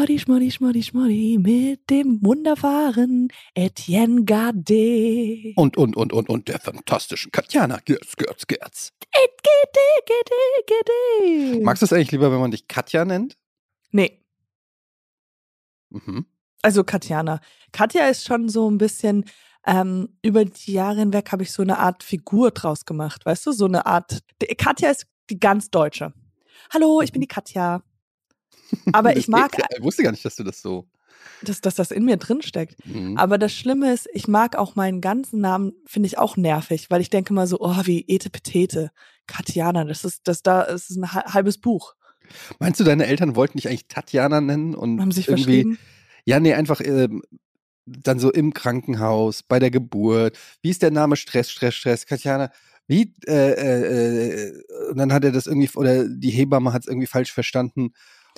Party, Schmoddy, Schmoddy, Schmoddy mit dem wunderbaren Etienne Gardet. Und, und, und, und, und der fantastischen Katjana. Gerz, Gerz, Gerz. Magst du es eigentlich lieber, wenn man dich Katja nennt? Nee, Mhm. also Katjana. Katja ist schon so ein bisschen, ähm, über die Jahre hinweg habe ich so eine Art Figur draus gemacht, weißt du? So eine Art, Katja ist die ganz Deutsche. Hallo, ich bin die Katja. Aber ich mag, Ich wusste gar nicht, dass du das so. dass, dass das in mir drin steckt. Mhm. Aber das Schlimme ist, ich mag auch meinen ganzen Namen, finde ich auch nervig, weil ich denke mal so, oh, wie Etepetete, Katjana, das ist, das da, das ist ein ha- halbes Buch. Meinst du, deine Eltern wollten dich eigentlich Tatjana nennen und Haben sich irgendwie. Ja, nee, einfach ähm, dann so im Krankenhaus, bei der Geburt. Wie ist der Name? Stress, Stress, Stress. Katjana, wie? Äh, äh, äh, und dann hat er das irgendwie, oder die Hebamme hat es irgendwie falsch verstanden.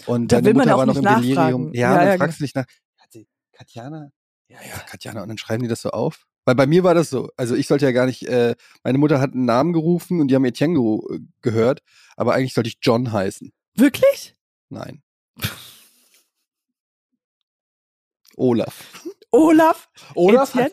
Und Da deine will man Mutter auch war noch im Delirium. Ja, Ja, dann ja, fragst du dich nach, Katjana? Ja, ja, Katjana. Und dann schreiben die das so auf. Weil bei mir war das so. Also ich sollte ja gar nicht, äh, meine Mutter hat einen Namen gerufen und die haben Etienne ge gehört, aber eigentlich sollte ich John heißen. Wirklich? Nein. Olaf. Olaf? Olaf hat,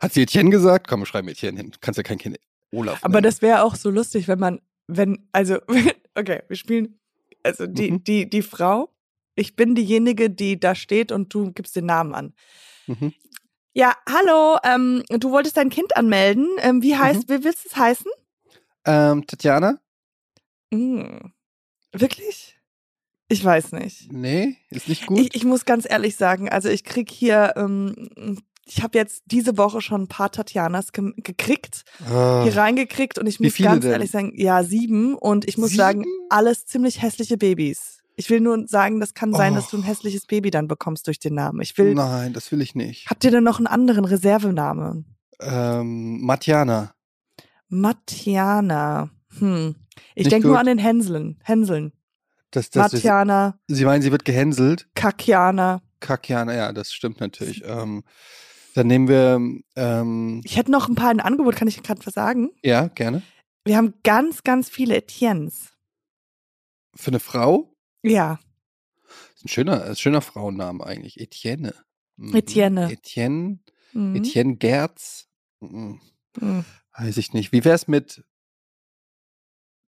hat sie Etienne gesagt? Komm, wir schreiben Etienne hin. Du kannst ja kein Kind Olaf Aber nennen. das wäre auch so lustig, wenn man, wenn, also, okay, wir spielen, also die, Mhm. die, die Frau, ich bin diejenige, die da steht und du gibst den Namen an. Mhm. Ja, hallo, ähm, du wolltest dein Kind anmelden. Ähm, wie heißt, wie willst du es heißen? Ähm, Tatjana? Hm. Wirklich? Ich weiß nicht. Nee, ist nicht gut. Ich, ich muss ganz ehrlich sagen, also ich krieg hier, ähm, ich habe jetzt diese Woche schon ein paar Tatjanas ge gekriegt, Ah. hier reingekriegt und ich muss ganz denn? ehrlich sagen, ja, sieben und ich muss sagen, Sieben? alles ziemlich hässliche Babys. Ich will nur sagen, das kann sein, dass du ein Oh. hässliches Baby dann bekommst durch den Namen. Ich will, Nein, das will ich nicht. habt ihr denn noch einen anderen Reservenamen? Ähm, Matjana. Matiana. Hm. Ich denke nur an den Hänseln. Hänseln. Das, das ist, Matiana, Sie meinen, sie wird gehänselt? Kakiana. Kakjana, ja, das stimmt natürlich. Ähm, dann nehmen wir, ähm, Ich hätte noch ein paar in Angebot, kann ich gerade was sagen? ja, gerne. Wir haben ganz, ganz viele Etiennes. Für eine Frau? Ja, Ist ein schöner, ist ein schöner Frauenname eigentlich. Etienne. Mhm. Etienne. Etienne. Mhm. Etienne Gerz. Mhm. Mhm. Weiß ich nicht. Wie wär's mit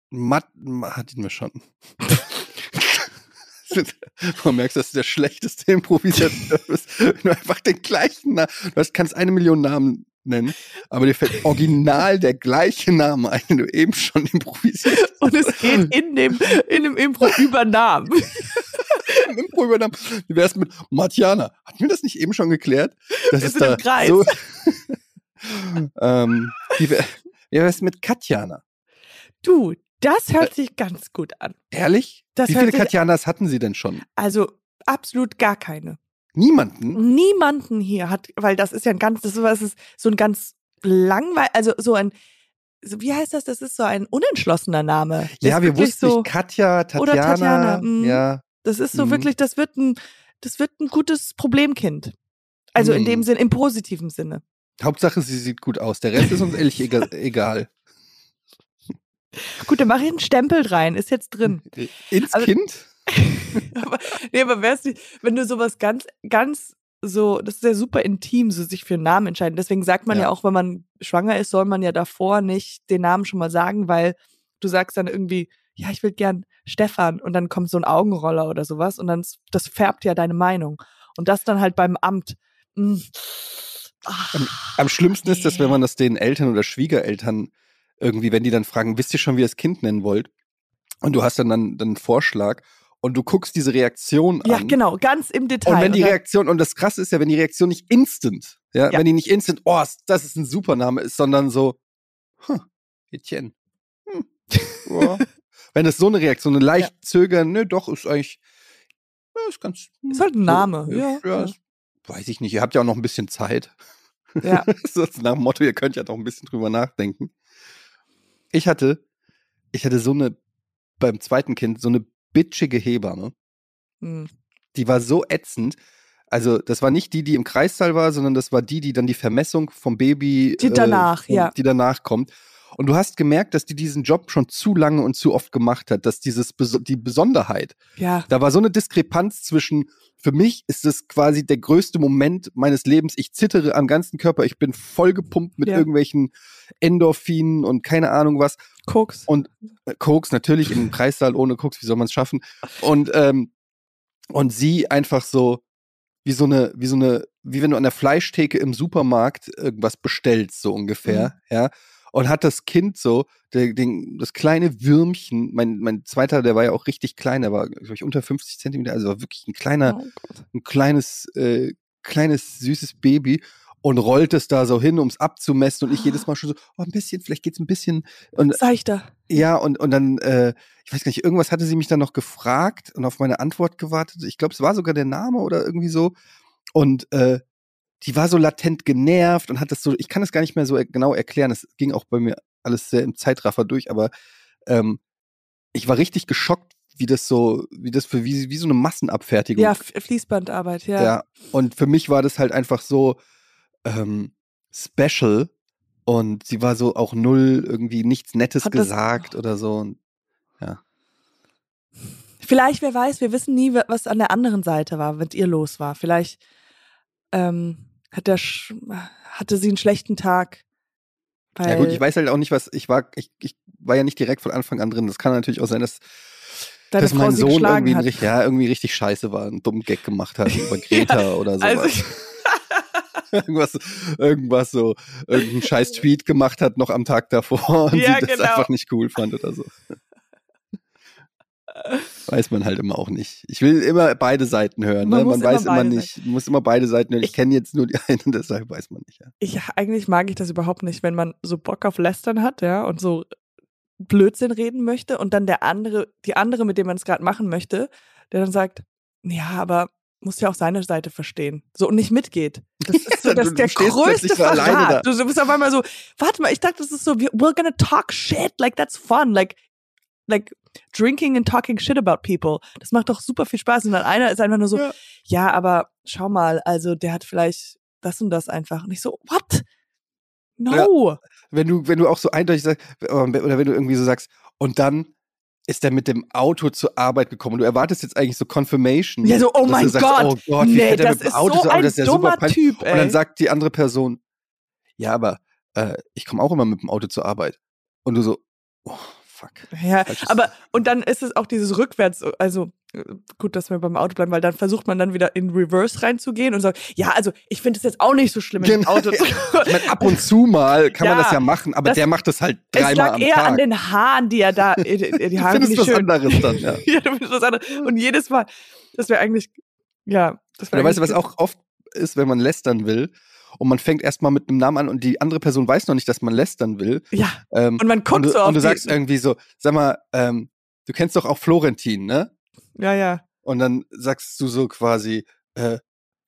Matt? Hatten wir schon. Man merkt, dass du der schlechteste Improvisateur bist. Wenn du einfach den gleichen Namen, du kannst eine Million Namen nennen, aber dir fällt original der gleiche Name ein, den du eben schon improvisiert hast. Und es geht in dem, in dem Impro über Namen. Im Impro übernahm. Wie wär's mit Matjana? Hatten wir das nicht eben schon geklärt? Das Wir ist da im Kreis. So, ähm, wie, wär, wie wär's mit Katjana? Du, das hört sich ganz gut an. Ehrlich? Das Wie viele Katjanas hatten Sie denn schon? Also absolut gar keine. Niemanden? Niemanden hier hat, weil das ist ja ein ganz, das ist, was ist so ein ganz langweil, also so ein, wie heißt das? Das ist so ein unentschlossener Name. Das Ja, wir wussten so, nicht. Katja, Tatjana. Oder Tatjana, mhm. Ja. Das ist so Mhm. wirklich, das wird ein, das wird ein gutes Problemkind. Also in Mhm. dem Sinn, im positiven Sinne. Hauptsache, sie sieht gut aus. Der Rest ist uns ehrlich ega- egal. Gut, dann mache ich einen Stempel rein, ist jetzt drin. Ins Also- Kind? aber, nee, aber wär's nicht, wenn du sowas ganz, ganz so, das ist ja super intim, so sich für einen Namen entscheiden. Deswegen sagt man ja. Ja. auch, wenn man schwanger ist, soll man ja davor nicht den Namen schon mal sagen, weil du sagst dann irgendwie, ja, ich will gern Stefan und dann kommt so ein Augenroller oder sowas und dann, das färbt ja deine Meinung. Und das dann halt beim Amt. mm, ah, Am schlimmsten ist das, wenn man das den Eltern oder Schwiegereltern irgendwie, wenn die dann fragen, wisst ihr schon, wie ihr das Kind nennen wollt? Und du hast dann, dann, dann einen Vorschlag und du guckst diese Reaktion Ja, an. genau, ganz im Detail. Und wenn die dann- Reaktion, und das krasse ist ja, wenn die Reaktion nicht instant, ja, Ja. wenn die nicht instant, oh, das ist ein super Name ist, sondern so, huh, Etienne. Hm, ja. wenn es so eine Reaktion, eine leicht zögern, ne, doch, ist eigentlich, ja, ist ganz. Ist halt ein Name, So, ja, ja. Weiß ich nicht, ihr habt ja auch noch ein bisschen Zeit. Ja. so ist nach dem Motto, ihr könnt ja noch ein bisschen drüber nachdenken. Ich hatte, ich hatte so eine, beim zweiten Kind, so eine bitchige Hebamme Hm. die war so ätzend. Also, das war nicht die, die im Kreissaal war, sondern das war die, die dann die Vermessung vom Baby, Die danach, vom- ja. die danach kommt. Und du hast gemerkt, dass die diesen Job schon zu lange und zu oft gemacht hat, dass dieses die Besonderheit. Ja. Da war so eine Diskrepanz zwischen für mich ist es quasi der größte Moment meines Lebens. Ich zittere am ganzen Körper. Ich bin voll gepumpt mit Ja. irgendwelchen Endorphinen und keine Ahnung was. Koks. Und äh, Koks natürlich im Kreissaal ohne Koks, wie soll man es schaffen? Und ähm, und sie einfach so wie so eine wie so eine wie wenn du an der Fleischtheke im Supermarkt irgendwas bestellst so ungefähr, ja. Und hat das Kind so, der, den, das kleine Würmchen, mein, mein zweiter, der war ja auch richtig klein, der war, glaube ich, unter 50 Zentimeter, also war wirklich ein kleiner, Oh ein kleines, äh, kleines, süßes Baby und rollt es da so hin, um es abzumessen. Und ich jedes Mal schon so, oh, ein bisschen, vielleicht geht's ein bisschen. Und Seichter. ja, und, und dann, äh, ich weiß gar nicht, irgendwas hatte sie mich dann noch gefragt und auf meine Antwort gewartet. Ich glaube, es war sogar der Name oder irgendwie so. Und äh, die war so latent genervt und hat das so, ich kann das gar nicht mehr so genau erklären. Es ging auch bei mir alles sehr im Zeitraffer durch, aber ähm, ich war richtig geschockt, wie das so, wie das für wie, wie so eine Massenabfertigung Ja, Fließbandarbeit, ja. ja. Und für mich war das halt einfach so ähm, special und sie war so auch null irgendwie nichts Nettes Hat gesagt oder so. Und, Vielleicht, wer weiß, wir wissen nie, wa- was an der anderen Seite war, wenn es ihr los war. Vielleicht ähm, hat der Sch hatte sie einen schlechten Tag. Ja gut, ich weiß halt auch nicht, was ich war. Ich, ich war ja nicht direkt von Anfang an drin. Das kann natürlich auch sein, dass, deine dass Frau mein Sohn irgendwie, richtig, ja, irgendwie richtig scheiße war, einen dummen Gag gemacht hat über Greta oder sowas. Also, irgendwas, irgendwas so, irgendeinen scheiß Tweet gemacht hat noch am Tag davor und Ja, sie das genau. einfach nicht cool fand oder so. Weiß man halt immer auch nicht. Ich will immer beide Seiten hören. Man ne? Man immer weiß immer nicht, muss immer beide Seiten hören. Ich, Ich- kenne jetzt nur die eine, deshalb weiß man nicht. Ja. ich, eigentlich mag ich das überhaupt nicht, wenn man so Bock auf Lästern hat, ja, und so Blödsinn reden möchte und dann der andere, die andere, mit dem man es gerade machen möchte, der dann sagt, ja, aber muss ja auch seine Seite verstehen. So und nicht mitgeht. Das ist so Ja, das du- der du größte Verrat. da. Du bist auf einmal so, warte mal, ich dachte, das ist so, we're gonna talk shit, like that's fun, like, like drinking and talking shit about people. Das macht doch super viel Spaß. Und dann einer ist einfach nur so, Ja. ja, aber schau mal, also der hat vielleicht das und das einfach. Und ich so, what? No. Wenn du, wenn du auch so eindeutig sagst, oder wenn du irgendwie so sagst, und dann ist er mit dem Auto zur Arbeit gekommen. Du erwartest jetzt eigentlich so Confirmation. Ja, so, oh mein Gott. Oh Gott, wie nee, er das mit dem ist Auto so zur Arbeit? ein Das ist ja super dummer peinlich. Typ, Und dann ey. sagt die andere Person, ja, aber äh, ich komme auch immer mit dem Auto zur Arbeit. Und du so, oh, fuck. Ja, Falsches- aber und dann ist es auch dieses rückwärts, also äh, gut, dass wir beim Auto bleiben, weil dann versucht man dann wieder in Reverse reinzugehen und sagt, ja, also ich finde es jetzt auch nicht so schlimm, mit dem Genau, Auto zu Ich meine, ab und zu mal kann man Ja, das ja machen, aber das- der macht das halt Es dreimal lag am eher Tag. an den Haaren, die er da, die, die du Haare findest nicht was schön. anderes dann, ja. ja, du findest was anderes. Und jedes Mal, das wäre eigentlich, ja, das wäre Oder weißt du, was auch oft ist, wenn man lästern will und man fängt erstmal mit einem Namen an und die andere Person weiß noch nicht, dass man lästern will. Ja, Ähm, und man guckt und du, so auf und du sagst irgendwie so, sag mal, ähm, du kennst doch auch Florentin, ne? ja, ja. Und dann sagst du so quasi, äh,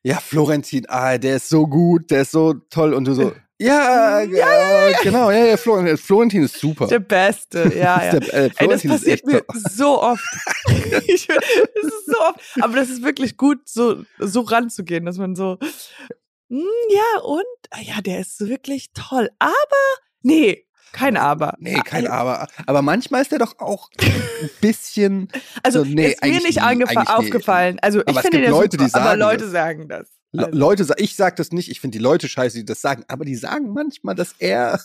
ja, Florentin, ah, der ist so gut, der ist so toll. Und du so, ja, ja, genau, ja, ja, Florentin, Florentin ist super. Der Beste, ja, ja. Der, äh, Ey, das passiert mir so oft. ich, das ist so oft. Aber das ist wirklich gut, so, so ranzugehen, dass man so, "Hm, ja, und? Ah, Ja, der ist wirklich toll. Aber, nee, kein Aber. Nee, kein Aber. Aber manchmal ist der doch auch ein bisschen. Also, so, nee, ist mir nicht nie, aufgefallen. Also, ich Aber es finde gibt Leute, super, die sagen aber Leute das. sagen das. Also, Leute, ich sag das nicht, ich finde die Leute scheiße, die das sagen, aber die sagen manchmal, dass er.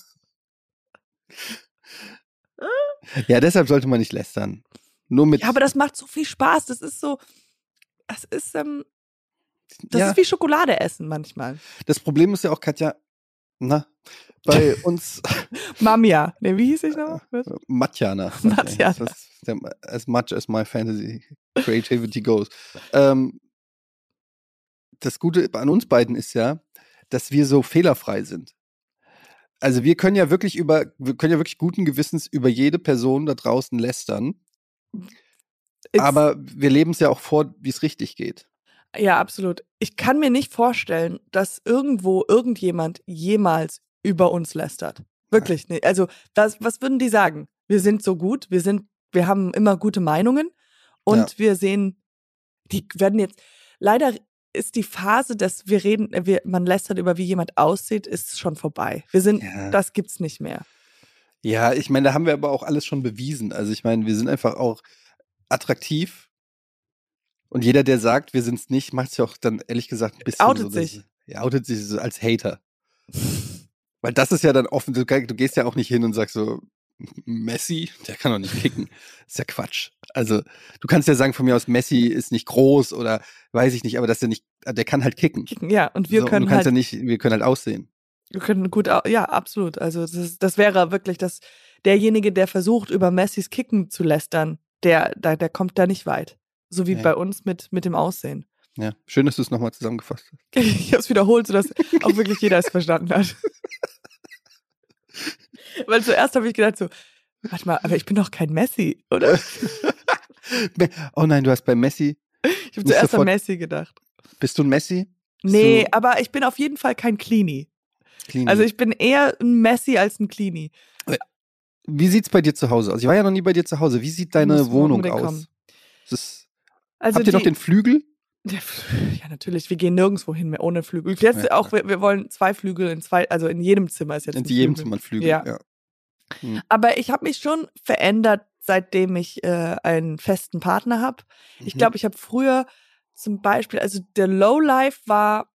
ja, deshalb sollte man nicht lästern. Nur mit. ja, aber das macht so viel Spaß. Das ist so, das ist, ähm, das Ja. ist wie Schokolade essen manchmal. das Problem ist ja auch, Katja, na, bei uns Mamia. Nee, wie hieß ich noch? Was? Matjana. Matjana. Das der, as much as my fantasy creativity goes. Ähm, das Gute an uns beiden ist ja, dass wir so fehlerfrei sind. Also wir können ja wirklich über, wir können ja wirklich guten Gewissens über jede Person da draußen lästern, It's- aber wir leben es ja auch vor, wie es richtig geht. Ja, absolut. Ich kann mir nicht vorstellen, dass irgendwo irgendjemand jemals über uns lästert. Wirklich nicht. Also, das, was würden die sagen? Wir sind so gut, wir sind, wir haben immer gute Meinungen und Ja. wir sehen, die werden jetzt, leider ist die Phase, dass wir reden, äh, wir, man lästert über wie jemand aussieht, ist schon vorbei. Wir sind, Ja. das gibt's nicht mehr. Ja, ich meine, da haben wir aber auch alles schon bewiesen. Also ich meine, wir sind einfach auch attraktiv. Und jeder, der sagt, wir sind es nicht, macht es ja auch dann ehrlich gesagt ein bisschen Outet so. dass- sich. Ja, outet sich so als Hater. Weil das ist ja dann offen, du, du gehst ja auch nicht hin und sagst so, Messi, der kann doch nicht kicken. ist ja Quatsch. Also, du kannst ja sagen von mir aus, Messi ist nicht groß oder weiß ich nicht, aber dass der nicht, der kann halt kicken. Kicken, Ja, und wir so, und können du kannst halt, ja nicht, wir können halt aussehen. wir können gut, ja, absolut. Also das, das wäre wirklich das, derjenige, der versucht, über Messis Kicken zu lästern, der, der, der kommt da nicht weit. So wie Nee. bei uns mit, mit dem Aussehen. Ja, schön, dass du es nochmal zusammengefasst hast. Ich habe es wiederholt, sodass auch wirklich jeder es verstanden hat. Weil zuerst habe ich gedacht so, warte mal, aber ich bin doch kein Messi, oder? Oh nein, du hast bei Messi, Ich habe zuerst an Messi gedacht. bist du ein Messi? Bist Nee, aber ich bin auf jeden Fall kein Cleanie. Clean? Also ich bin eher ein Messi als ein Cleanie. Wie sieht's bei dir zu Hause aus? Ich war ja noch nie bei dir zu Hause. Wie sieht deine Wohnung aus? kommen. Ist es, Also habt ihr noch die- den Flügel? Ja, ja, natürlich. Wir gehen nirgendwo hin mehr ohne Flügel. Jetzt Ja. auch, wir, wir wollen zwei Flügel in zwei, also in jedem Zimmer ist jetzt In jedem Flügel. Zimmer ein Flügel. Ja. ja. Aber ich habe mich schon verändert, seitdem ich äh, einen festen Partner habe. Ich Mhm. glaube, ich habe früher zum Beispiel, also der Lowlife war,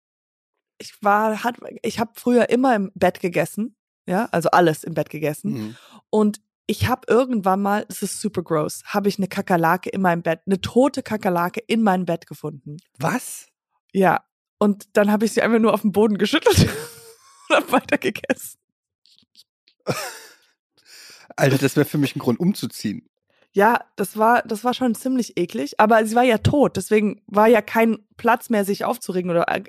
ich war, hat, ich habe früher immer im Bett gegessen, ja, also alles im Bett gegessen. Mhm. Und ich habe irgendwann mal, das ist super gross, habe ich eine Kakerlake in meinem Bett, eine tote Kakerlake in meinem Bett gefunden. Was? Ja. Und dann habe ich sie einfach nur auf den Boden geschüttelt und habe weiter gegessen. Alter, das wäre für mich ein Grund umzuziehen. Ja, das war, das war schon ziemlich eklig, aber sie war ja tot, deswegen war ja kein Platz mehr, sich aufzuregen oder. Äh,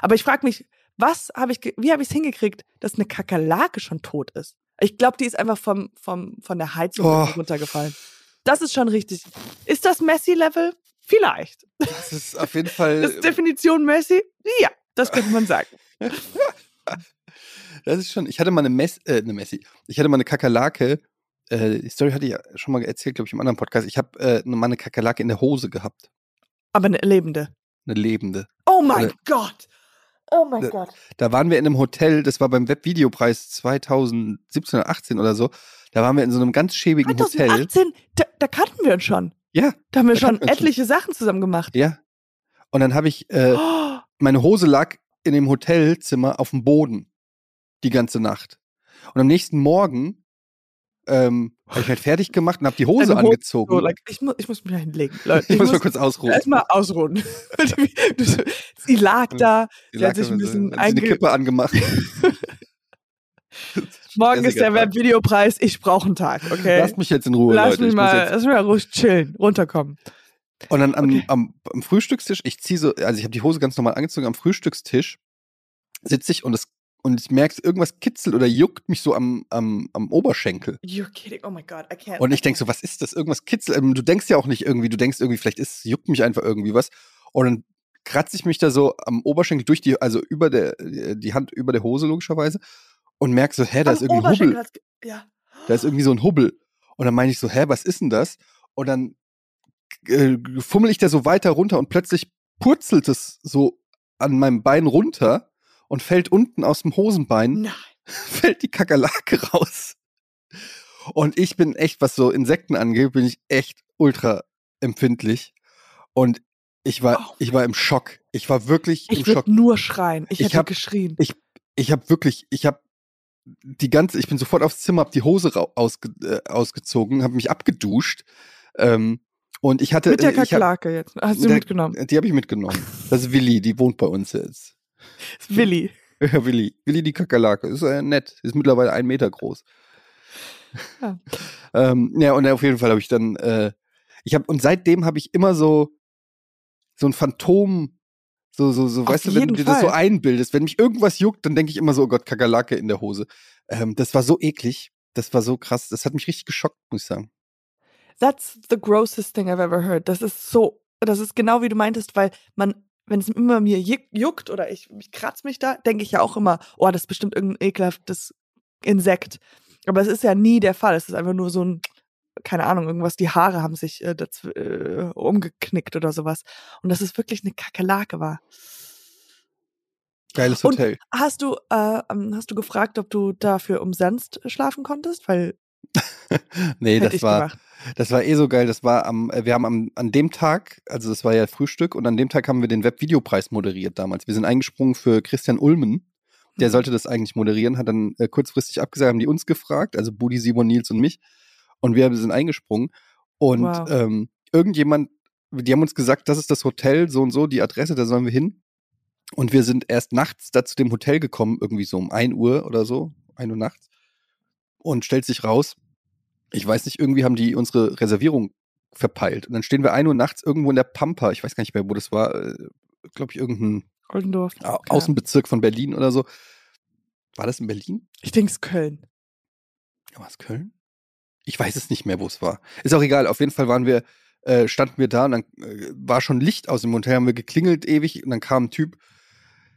aber ich frage mich, was habe ich, wie habe ich es hingekriegt, dass eine Kakerlake schon tot ist? Ich glaube, die ist einfach vom, vom, von der Heizung Oh. runtergefallen. Das ist schon richtig. Ist das Messi-Level? Vielleicht. Das ist auf jeden Fall. Das ist Definition Messi? Ja, das könnte man sagen. Das ist schon. Ich hatte mal eine, Mess, äh, eine Messi. Ich hatte mal eine Kakerlake. Äh, die Story hatte ich ja schon mal erzählt, glaube ich, im anderen Podcast. Ich habe äh, mal eine Kakerlake in der Hose gehabt. Aber eine lebende. Eine lebende. Oh mein Gott. Oh mein Da- Gott. Da waren wir in einem Hotel, das war beim Webvideopreis 2017 oder 18 oder so. Da waren wir in so einem ganz schäbigen Hotel. 2018, da, da kannten wir uns schon. Ja, Da haben wir Da schon uns schon. etliche Sachen zusammen gemacht. ja. Und dann habe ich, äh, Oh, meine Hose lag in dem Hotelzimmer auf dem Boden die ganze Nacht. Und am nächsten Morgen ähm, habe ich halt fertig gemacht und habe die Hose angezogen. so, like, ich, muss, ich muss mich hinlegen. Leute, ich muss mal kurz ausruhen. erstmal ausruhen. sie lag da, sie hat lag sich ein so- bisschen hat sich eine Kippe angemacht. morgen ist der. Webvideopreis, ich brauche einen Tag, okay? Lasst mich jetzt in Ruhe, Lass Leute. mich Ich mal, lass mich mal ruhig chillen, runterkommen. und dann am, Okay. am, am Frühstückstisch, ich ziehe so, also ich habe die Hose ganz normal angezogen, am Frühstückstisch sitze ich und es und ich merke, irgendwas kitzelt oder juckt mich so am, am, am Oberschenkel. You're kidding, oh my God, I can't. Und ich denk so, was ist das? Irgendwas kitzelt. Ähm, Du denkst ja auch nicht irgendwie, du denkst irgendwie, vielleicht ist, juckt mich einfach irgendwie was. Und dann kratze ich mich da so am Oberschenkel durch die, also über der, die Hand über der Hose logischerweise und merke so, hä, da Am ist irgendwie ein Hubbel. Ja. Da ist irgendwie so ein Hubbel. Und dann meine ich so, hä, was ist denn das? Und dann äh, fummel ich da so weiter runter und plötzlich purzelt es so an meinem Bein runter und fällt unten aus dem Hosenbein Nein. fällt die Kakerlake raus. Und ich bin echt, was so Insekten angeht, bin ich echt ultra empfindlich. Und ich war, Oh ich war im Schock. Ich war wirklich Ich im Schock. nur schreien. Ich, Ich hätte hab- geschrien. Ich habe wirklich, ich habe die ganze, ich bin sofort aufs Zimmer, hab die Hose ausge, äh, ausgezogen, habe mich abgeduscht. Ähm, und ich hatte, Mit der äh, ich Kakerlake jetzt. Hast du der- mitgenommen? die habe ich mitgenommen. Das ist Willi, die wohnt bei uns jetzt. Willi. Ja, Willi. Willi die Kakerlake. Ist äh, nett. Ist mittlerweile ein Meter groß. Ja. ähm, ja, und auf jeden Fall habe ich dann, äh, ich habe, und seitdem habe ich immer so, so ein Phantom, so, so, so, Auf weißt du, wenn du dir das so einbildest, wenn mich irgendwas juckt, dann denke ich immer so, oh Gott, Kakerlake in der Hose. Ähm, das war so eklig. Das war so krass. Das hat mich richtig geschockt, muss ich sagen. That's the grossest thing I've ever heard. Das ist so, das ist genau wie du meintest, weil man, wenn es immer mir juckt oder ich, ich kratz mich da, denke ich ja auch immer, oh, das ist bestimmt irgendein ekelhaftes Insekt. Aber es ist ja nie der Fall. Es ist einfach nur so ein, keine Ahnung, irgendwas, die Haare haben sich äh, dazw- äh, umgeknickt oder sowas. Und dass es wirklich eine Kakerlake war. Geiles Und Hotel. hast du, äh, ähm, hast du gefragt, ob du dafür umsonst schlafen konntest? Weil nee, das war, gemacht. das war eh so geil. Das war am, äh, wir haben am, an dem Tag, also das war ja Frühstück und an dem Tag haben wir den Webvideopreis moderiert damals. Wir sind eingesprungen für Christian Ulmen. Der Mhm. sollte das eigentlich moderieren, hat dann äh, kurzfristig abgesagt, haben die uns gefragt, also Budi, Simon, Nils und mich. Und wir sind eingesprungen. Und Wow. ähm, irgendjemand, die haben uns gesagt, das ist das Hotel, so und so, die Adresse, da sollen wir hin. Und wir sind erst nachts da zu dem Hotel gekommen, irgendwie so um 1 Uhr oder so, 1 Uhr nachts. Und stellt sich raus, ich weiß nicht, irgendwie haben die unsere Reservierung verpeilt. Und dann stehen wir 1 Uhr nachts irgendwo in der Pampa, ich weiß gar nicht mehr, wo das war, glaube ich, irgendein Oldendorf. Au- Außenbezirk von Berlin oder so. War das in Berlin? Ich denke es Köln. War es Köln? Ich weiß es nicht mehr, wo es war. Ist auch egal. Auf jeden Fall waren wir, äh, standen wir da und dann äh, war schon Licht aus dem Hotel, haben wir geklingelt ewig und dann kam ein Typ,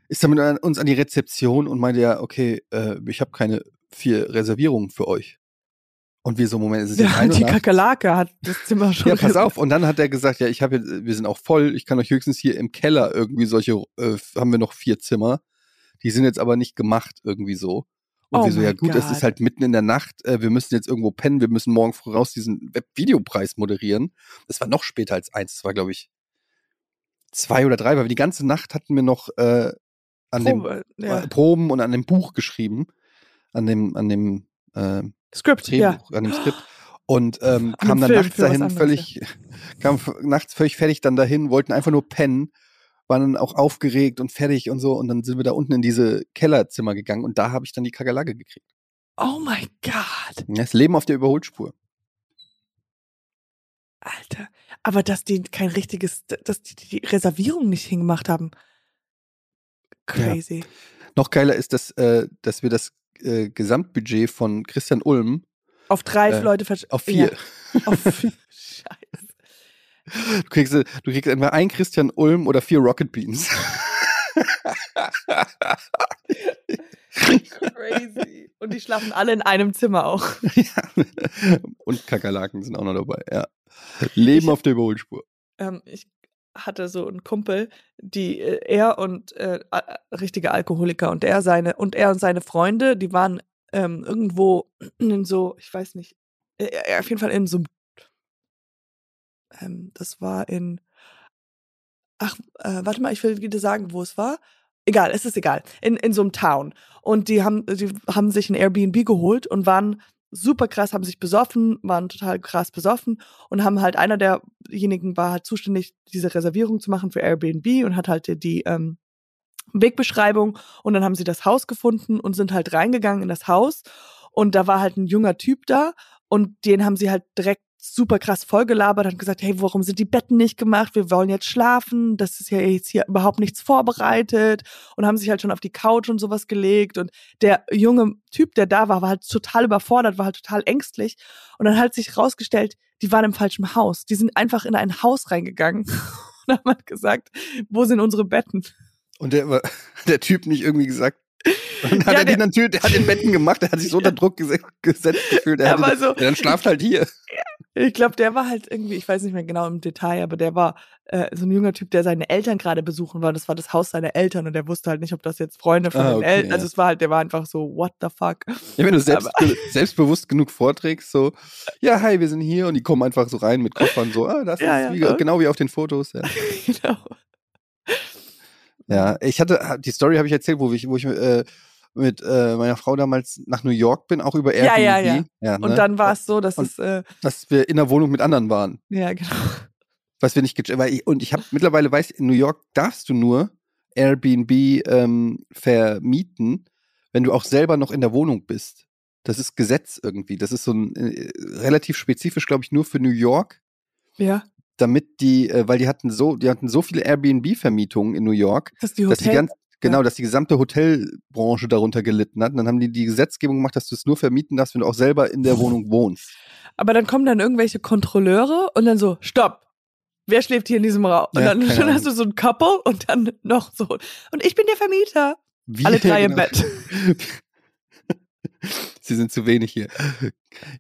ist dann mit uns an die Rezeption und meinte ja, okay, äh, ich habe keine vier Reservierungen für euch. Und wir so, Moment, es ist jetzt Ja, ein die. Kakerlake hat das Zimmer schon. Ja, pass auf. Und dann hat er gesagt, ja, ich habe, jetzt- wir sind auch voll. Ich kann euch höchstens hier im Keller irgendwie solche, äh, haben wir noch vier Zimmer. Die sind jetzt aber nicht gemacht irgendwie so. Und Oh wir so, ja gut, es Gott. ist halt mitten in der Nacht. Äh, wir müssen jetzt irgendwo pennen. Wir müssen morgen früh raus diesen Webvideopreis moderieren. Das war noch später als eins. Das war, glaube ich, zwei oder drei, weil wir die ganze Nacht hatten wir noch äh, an Probe, dem ja. äh, Proben und an dem Buch geschrieben. An dem, an dem äh, Skript, ja. Drehbuch, an dem Skript. Und ähm, An kam dann Film nachts dahin anderes, völlig, kam f- nachts völlig fertig dann dahin, wollten einfach nur pennen, waren dann auch aufgeregt und fertig und so. Und dann sind wir da unten in diese Kellerzimmer gegangen und da habe ich dann die Kakerlake gekriegt. Oh mein Gott. Das Leben auf der Überholspur. Alter. Aber dass die kein richtiges, dass die die Reservierung nicht hingemacht haben. Crazy. Noch geiler ist, dass, äh, dass wir das äh, Gesamtbudget von Christian Ulm Auf drei Äh, Leute versch auf vier. Ja, auf vier. Scheiße. Du kriegst, äh, du kriegst entweder ein Christian Ulm oder vier Rocket Beans. Crazy. Und die schlafen alle in einem Zimmer auch. ja. Und Kakerlaken sind auch noch dabei, ja. Leben Ich- auf der Überholspur. Ähm, ich hatte so einen Kumpel, die äh, er und äh, richtige Alkoholiker und er seine und er und seine Freunde, die waren ähm, irgendwo in so, ich weiß nicht, äh, auf jeden Fall in so ähm, das war in ach, äh, warte mal, ich will dir sagen, wo es war. Egal, es ist egal. In, in so einem Town. Und die haben, die haben sich ein Airbnb geholt und waren super krass, haben sich besoffen, waren total krass besoffen und haben halt, einer derjenigen war halt zuständig, diese Reservierung zu machen für Airbnb und hat halt die, ähm, Wegbeschreibung und dann haben sie das Haus gefunden und sind halt reingegangen in das Haus und da war halt ein junger Typ da und den haben sie halt direkt super krass vollgelabert und gesagt, hey, warum sind die Betten nicht gemacht? Wir wollen jetzt schlafen. Das ist ja jetzt hier überhaupt nichts vorbereitet und haben sich halt schon auf die Couch und sowas gelegt und der junge Typ, der da war, war halt total überfordert, war halt total ängstlich und dann hat sich rausgestellt, die waren im falschen Haus. Die sind einfach in ein Haus reingegangen und haben halt gesagt, wo sind unsere Betten? Und der, der Typ nicht irgendwie gesagt. Und hat Ja, er der- den natürlich, der hat den Betten gemacht, der hat sich so unter Druck gesetzt, gefühlt. Der Ja, hatte, so- ja, dann schlaft halt hier. Ich glaube, der war halt irgendwie, ich weiß nicht mehr genau im Detail, aber der war äh, so ein junger Typ, der seine Eltern gerade besuchen war. Das war das Haus seiner Eltern und der wusste halt nicht, ob das jetzt Freunde von Ah, den okay, Eltern. ja. Also es war halt, der war einfach so, what the fuck? Ja, wenn du selbst, selbstbewusst genug vorträgst, so, ja, hi, wir sind hier und die kommen einfach so rein mit Koffern, so, ah, das Ja, ist wie, so. genau wie auf den Fotos. Ja, genau. ja ich hatte, die Story habe ich erzählt, wo ich, wo ich äh, mit äh, meiner Frau damals nach New York bin, auch über Ja, Airbnb. ja, ja. ja Und ne? dann war es so, dass Und- es, äh, Dass wir in der Wohnung mit anderen waren. ja, genau. was wir nicht gecheckt, weil ich, und ich habe mittlerweile weiß, in New York darfst du nur Airbnb ähm, vermieten, wenn du auch selber noch in der Wohnung bist. Das ist Gesetz irgendwie. Das ist so ein äh, relativ spezifisch, glaube ich, nur für New York, Ja, damit die, äh, weil die hatten so, die hatten so viele Airbnb-Vermietungen in New York, dass die dass die Hotel, ganz, genau, dass die gesamte Hotelbranche darunter gelitten hat. Und dann haben die die Gesetzgebung gemacht, dass du es nur vermieten darfst, wenn du auch selber in der Wohnung wohnst. aber dann kommen dann irgendwelche Kontrolleure und dann so, stopp. Wer schläft hier in diesem Raum? Und Ja, dann Ahnung. hast du so ein Couple und dann noch so. Und ich bin der Vermieter. Wie, Alle drei im genau. Bett. Sie sind zu wenig hier.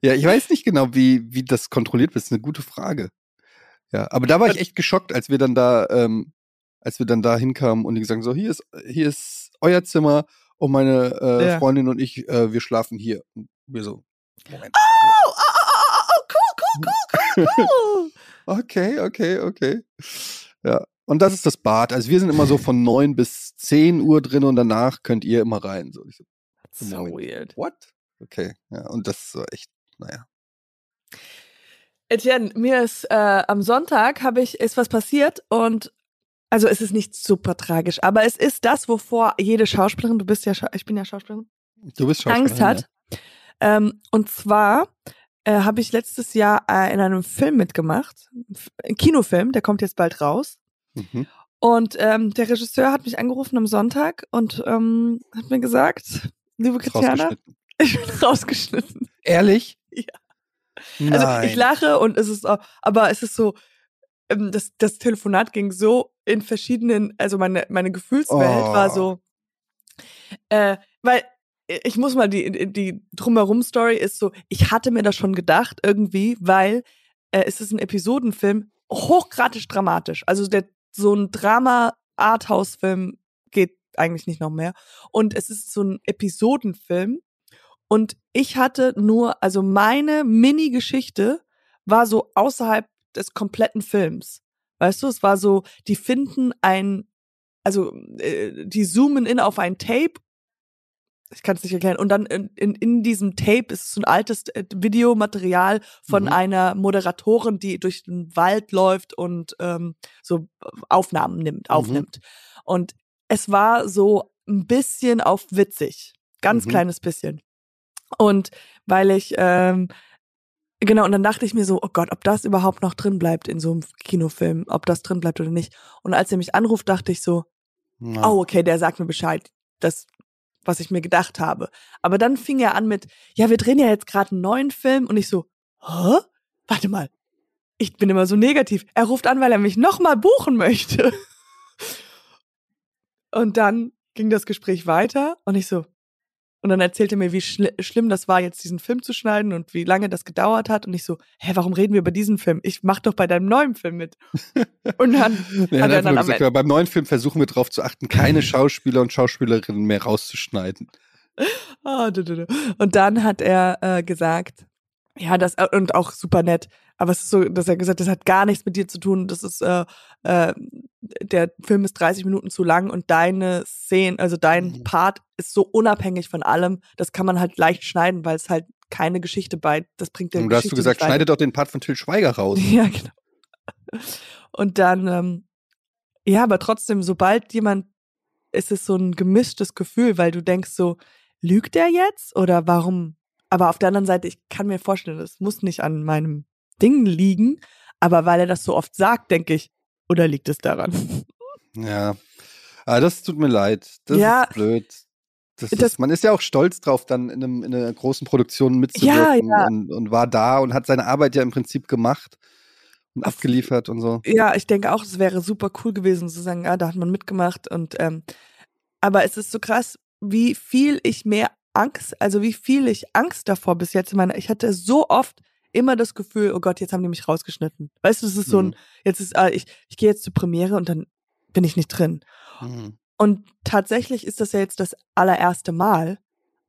Ja, ich weiß nicht genau, wie, wie das kontrolliert wird. Das ist eine gute Frage. Ja, aber da war ich echt geschockt, als wir dann da, ähm, als wir dann da hinkamen und die gesagt haben, so, hier ist, hier ist euer Zimmer und meine äh, Ja. Freundin und ich, äh, wir schlafen hier. Und wir so, Moment. Oh, oh, oh, oh, oh, cool, cool, cool, cool, cool. Okay, okay, okay. Ja. Und das ist das Bad. Also wir sind immer so von 9 bis 10 Uhr drin und danach könnt ihr immer rein. So, so so Moment. weird. what? Okay, ja. Und das so echt, naja. Etienne, mir ist äh, am Sonntag habe ich ist was passiert und also es ist nicht super tragisch, aber es ist das, wovor jede Schauspielerin, du bist ja, ich bin ja Schauspielerin, Du bist Angst Schauspielerin, hat. Ähm, und zwar äh, habe ich letztes Jahr äh, in einem Film mitgemacht, ein Kinofilm, der kommt jetzt bald raus. Ja. Mhm. Und ähm, der Regisseur hat mich angerufen am Sonntag und ähm, hat mir gesagt, liebe Rausgeschnitten. ich bin rausgeschnitten. Ehrlich? Ja. Nein. Also ich lache und es ist auch, aber es ist so, ähm, das, das Telefonat ging so in verschiedenen, also meine, meine Gefühlswelt Oh. war so, äh, weil ich muss mal die, die drumherum Story ist so, ich hatte mir das schon gedacht irgendwie, weil äh, es ist ein Episodenfilm, hochgradig dramatisch. Also der, so ein Drama-Arthouse-Film geht eigentlich nicht noch mehr. Und es ist so ein Episodenfilm. Und ich hatte nur, also meine Mini-Geschichte war so außerhalb des kompletten Films. Weißt du, es war so, die finden ein, also äh, die zoomen in auf ein Tape. Ich kann es nicht erklären. Und dann in, in, in diesem Tape ist so ein altes äh, Videomaterial von Mhm. einer Moderatorin, die durch den Wald läuft und ähm, so Aufnahmen nimmt, Mhm. aufnimmt. Und es war so ein bisschen auf witzig. Ganz Mhm. kleines bisschen. Und weil ich, ähm, genau, und dann dachte ich mir so, oh Gott, ob das überhaupt noch drin bleibt in so einem Kinofilm, ob das drin bleibt oder nicht. Und als er mich anruft, dachte ich so, Ja. oh, okay, der sagt mir Bescheid. Das, was ich mir gedacht habe. Aber dann fing er an mit, ja, wir drehen ja jetzt gerade einen neuen Film und ich so, hä? Warte mal. Ich bin immer so negativ. Er ruft an, weil er mich nochmal buchen möchte. Und dann ging das Gespräch weiter und ich so, und dann erzählte er mir, wie schli schlimm das war, jetzt diesen Film zu schneiden und wie lange das gedauert hat. Und ich so, hä, warum reden wir über diesen Film? Ich mach doch bei deinem neuen Film mit. Und dann Er hat er dann am gesagt, ja, beim neuen Film versuchen wir darauf zu achten, keine Schauspieler und Schauspielerinnen mehr rauszuschneiden. Ah. Und dann hat er äh, gesagt, ja, das und auch super nett, aber es ist so, dass er gesagt, das hat gar nichts mit dir zu tun. Das ist äh, äh, der Film ist 30 Minuten zu lang und deine Szene, also dein Mhm. Part ist so unabhängig von allem. Das kann man halt leicht schneiden, weil es halt keine Geschichte bei. Das bringt der Und da hast du gesagt, schneide doch den Part von Till Schweiger raus. Ja, genau. Und dann, ähm, ja, aber trotzdem, sobald jemand, ist es so ein gemischtes Gefühl, weil du denkst so, lügt er jetzt oder warum? Aber auf der anderen Seite, ich kann mir vorstellen, das muss nicht an meinem Ding liegen, aber weil er das so oft sagt, denke ich, oder liegt es daran? Ja. Aber das tut mir leid. Das Ja. ist blöd. Das Das- ist, man ist ja auch stolz drauf, dann in, einem, in einer großen Produktion mitzuwirken Ja, ja. Und, und war da und hat seine Arbeit ja im Prinzip gemacht und Auf- abgeliefert und so. Ja, ich denke auch, es wäre super cool gewesen zu sagen, ah, da hat man mitgemacht und ähm, aber es ist so krass, wie viel ich mehr Angst, also wie viel ich Angst davor bis jetzt in meiner, ich hatte so oft immer das Gefühl, oh Gott, jetzt haben die mich rausgeschnitten. Weißt du, es ist so ein, Mhm. jetzt ist, ah, ich, ich gehe jetzt zur Premiere und dann bin ich nicht drin. Mhm. Und tatsächlich ist das ja jetzt das allererste Mal,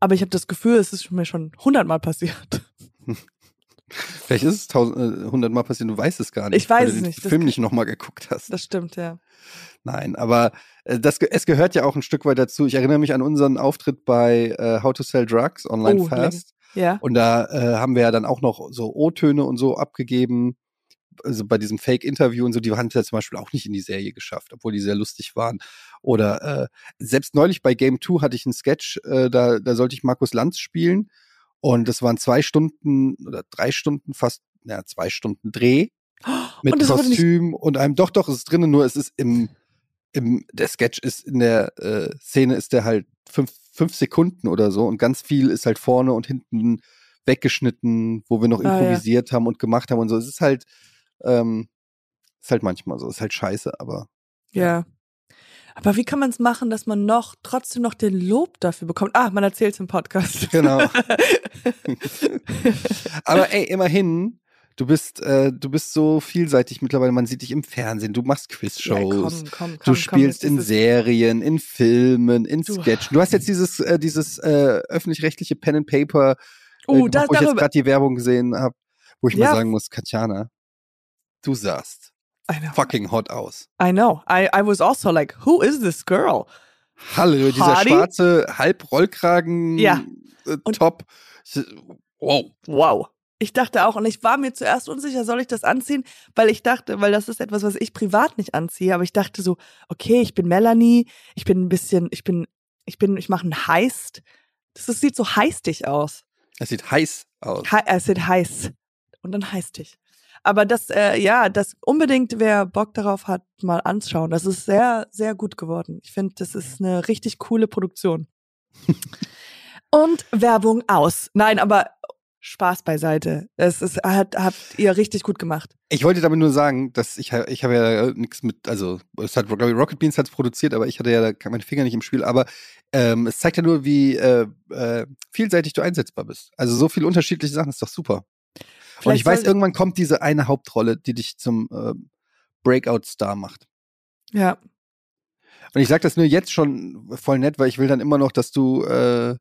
aber ich habe das Gefühl, es ist mir schon hundertmal passiert. Vielleicht ist es äh, hundertmal passiert, du weißt es gar nicht. Ich weiß weil es du den nicht, das Film nicht nochmal geguckt hast. Das stimmt, ja. Nein, aber äh, das, es gehört ja auch ein Stück weit dazu. Ich erinnere mich an unseren Auftritt bei äh, How to Sell Drugs Online Oh, Fast. Ja. Und da äh, haben wir ja dann auch noch so O-Töne und so abgegeben. Also bei diesem Fake-Interview und so, die haben es ja zum Beispiel auch nicht in die Serie geschafft, obwohl die sehr lustig waren. Oder äh, selbst neulich bei Game 2 hatte ich einen Sketch, äh, da, da sollte ich Markus Lanz spielen. Und das waren zwei Stunden oder drei Stunden fast, ja, zwei Stunden Dreh mit Und Kostüm und einem, doch, doch, es ist drinnen, nur es ist im, im, der Sketch ist in der äh, Szene ist der halt fünf, fünf Sekunden oder so und ganz viel ist halt vorne und hinten weggeschnitten, wo wir noch Ah, ja. improvisiert haben und gemacht haben und so. Es ist halt, ähm, ist halt manchmal so, es ist halt scheiße, aber Ja. Aber wie kann man es machen, dass man noch trotzdem noch den Lob dafür bekommt? Ah, man erzählt es im Podcast. Genau. aber ey, immerhin, Du bist, äh, du bist so vielseitig mittlerweile. Man sieht dich im Fernsehen. Du machst Ja, Quizshows. komm, komm, du komm, spielst komm, in Serien, in Filmen, in Du- Sketchen. Du hast jetzt dieses, äh, dieses äh, öffentlich-rechtliche Pen and Paper, äh, Oh, gemacht, das wo ich jetzt gerade die Werbung gesehen habe, wo ich Ja. mal sagen muss, Katjana, du know. Fucking hot aus. I know. I, I was also like, who is this girl? Hallo, dieser Hardy? schwarze Halb-Rollkragen Ja. äh, Top. Wow. Wow. Ich dachte auch, und ich war mir zuerst unsicher, soll ich das anziehen? Weil ich dachte, weil das ist etwas, was ich privat nicht anziehe, aber ich dachte so, okay, ich bin Melanie, ich bin ein bisschen, ich bin, ich bin, ich mache einen Heist. Das ist, sieht so heistig aus. Es sieht heiß aus. He es sieht heiß. Und dann heistig. Aber das, äh, ja, das unbedingt, wer Bock darauf hat, mal anschauen. Das ist sehr, sehr gut geworden. Ich finde, das ist eine richtig coole Produktion. Und Werbung aus. Nein, aber Spaß beiseite. Es ist, hat, habt ihr richtig gut gemacht. Ich wollte damit nur sagen, dass ich, ich habe ja nichts mit, also es hat glaube ich, Rocket Beans hat es produziert, aber ich hatte ja meine Finger nicht im Spiel. Aber ähm, es zeigt ja nur, wie äh, äh, vielseitig du einsetzbar bist. Also so viele unterschiedliche Sachen ist doch super. Und Vielleicht ich weiß, irgendwann kommt diese eine Hauptrolle, die dich zum äh, Breakout-Star macht. Ja. Und ich sage das nur jetzt schon voll nett, weil ich will dann immer noch, dass du, äh,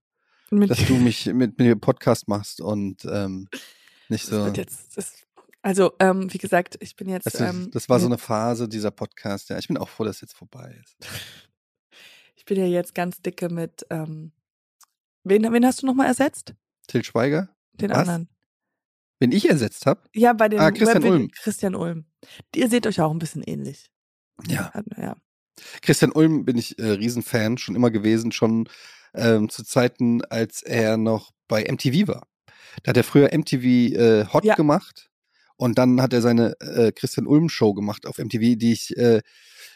Mit, dass du mich mit mir Podcast machst und ähm, nicht das so. wird jetzt, das, also, ähm, wie gesagt, ich bin jetzt. Das, ist- ähm, das war so mit- eine Phase dieser Podcast. Ja, ich bin auch froh, dass jetzt vorbei ist. Ich bin ja jetzt ganz dicke mit. Ähm, wen, wen hast du nochmal ersetzt? Till Schweiger, Den Was? anderen. Wen ich ersetzt habe. Ja, bei den Ah, Christian Web- Ulm. Christian Ulm. Ihr seht euch auch ein bisschen ähnlich. Ja. Ja. Christian Ulm bin ich äh, Riesenfan, schon immer gewesen, schon ähm, zu Zeiten, als er noch bei MTV war. Da hat er früher MTV äh, Hot Ja. gemacht und dann hat er seine äh, Christian Ulm Show gemacht auf MTV, die ich äh,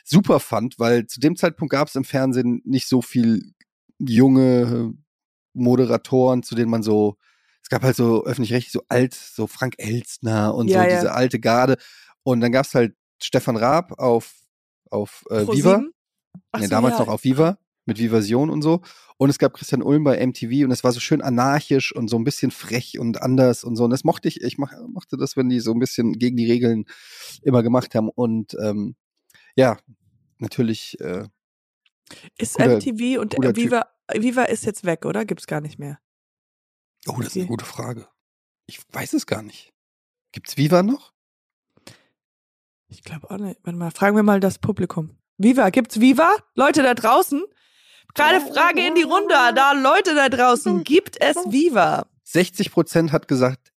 super fand, weil zu dem Zeitpunkt gab es im Fernsehen nicht so viel junge Moderatoren, zu denen man so gab halt so öffentlich-rechtlich so alt, so Frank Elstner und Ja, so ja. diese alte Garde. Und dann gab's halt Stefan Raab auf, auf äh, Viva. nee, so, damals noch auf Viva mit Vivasion und so. Und es gab Christian Ulm bei MTV und es war so schön anarchisch und so ein bisschen frech und anders und so. Und das mochte ich. Ich mochte das, wenn die so ein bisschen gegen die Regeln immer gemacht haben. Und ähm, ja, natürlich. Äh, Ist Cooler- MTV und Viva, Viva ist jetzt weg, oder? Gibt's gar nicht mehr. Oh, das ist eine Okay. gute Frage. Ich weiß es gar nicht. Gibt's Viva noch? Ich glaube auch nicht. Warte mal, fragen wir mal das Publikum. Viva, gibt's Viva? Leute da draußen? Gerade Frage in die Runde. Da, Leute da draußen, gibt es Viva? 60 Prozent hat gesagt,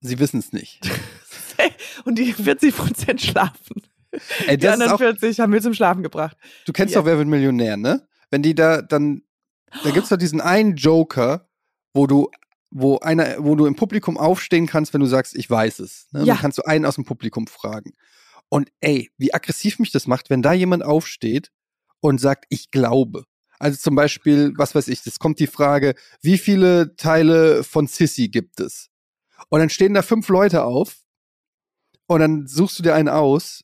sie wissen es nicht. Und die 40 Prozent schlafen. Ey, Die anderen auch, 40 haben wir zum Schlafen gebracht. du kennst Ja. doch Wer wird Millionär, ne? Wenn die da dann, da gibt's doch diesen einen Joker, wo du, wo einer, wo du im Publikum aufstehen kannst, wenn du sagst, ich weiß es. Ne? Ja. Dann kannst du einen aus dem Publikum fragen. Und ey, wie aggressiv mich das macht, wenn da jemand aufsteht und sagt, ich glaube. Also zum Beispiel, was weiß ich, es kommt die Frage, wie viele Teile von Sissy gibt es? Und dann stehen da fünf Leute auf und dann suchst du dir einen aus.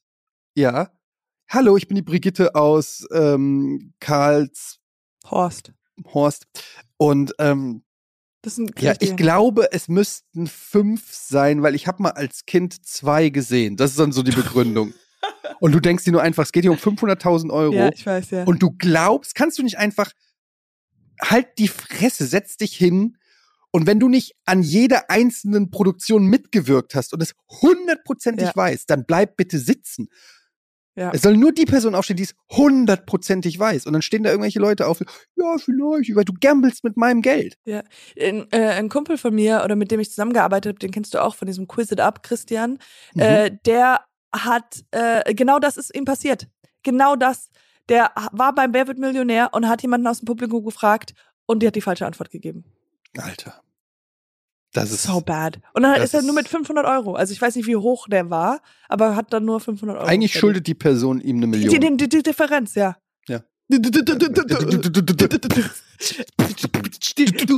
Ja. Hallo, ich bin die Brigitte aus ähm, Karls Horst. Horst. Und ähm, Das ja, ich glaube, es müssten fünf sein, weil ich habe mal als Kind zwei gesehen. Das ist dann so die Begründung. und du denkst dir nur einfach, es geht hier um 500.000 Euro. Ja, ich weiß, ja. Und du glaubst, kannst du nicht einfach, halt die Fresse, setz dich hin. Und wenn du nicht an jeder einzelnen Produktion mitgewirkt hast und es hundertprozentig Ja. weißt, dann bleib bitte sitzen. Ja. Es soll nur die Person aufstehen, die es hundertprozentig weiß. Und dann stehen da irgendwelche Leute auf, ja, vielleicht, weil du gamblest mit meinem Geld. Ein, äh, ein Kumpel von mir, oder mit dem ich zusammengearbeitet habe, den kennst du auch von diesem Quiz It Up, Christian, Mhm. äh, der hat, äh, genau das ist ihm passiert. Genau das. Der war beim Wer wird Millionär und hat jemanden aus dem Publikum gefragt und die hat die falsche Antwort gegeben. Alter. Das ist So bad. Und dann ist er nur mit 500 Euro. Also ich weiß nicht, wie hoch der war, aber hat dann nur 500 Euro. eigentlich schuldet die Person ihm eine Million. die, die, die Differenz, ja. Ja. Du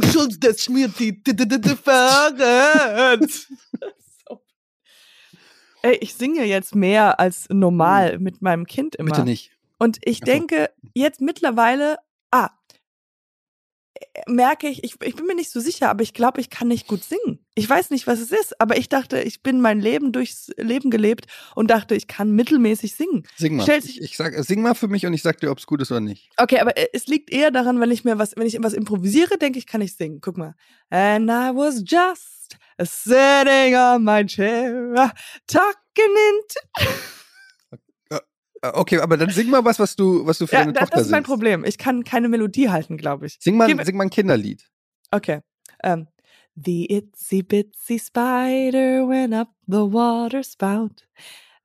schuldest mir die Differenz. Ey, ich singe jetzt mehr als normal mit meinem Kind immer. Bitte nicht. Und ich denke jetzt mittlerweile, merke ich, ich, ich bin mir nicht so sicher, aber ich glaube, ich kann nicht gut singen. Ich weiß nicht, was es ist, aber ich dachte, ich bin mein Leben durchs Leben gelebt und dachte, ich kann mittelmäßig singen. Sing mal. Stellt ich, ich sag, sing mal für mich und ich sag dir, ob es gut ist oder nicht. Okay, aber äh, es liegt eher daran, wenn ich mir was, wenn ich was improvisiere, denke ich, kann ich singen. Guck mal. And I was just sitting on my chair, talking into. Äh, Okay, aber dann sing mal was, was du, was du für Ja, deine das, Tochter das ist mein singst. Problem. Ich kann keine Melodie halten, glaube ich. Sing mal, Gib- sing mal ein Kinderlied. Okay. Um, the itsy bitsy spider went up the water spout.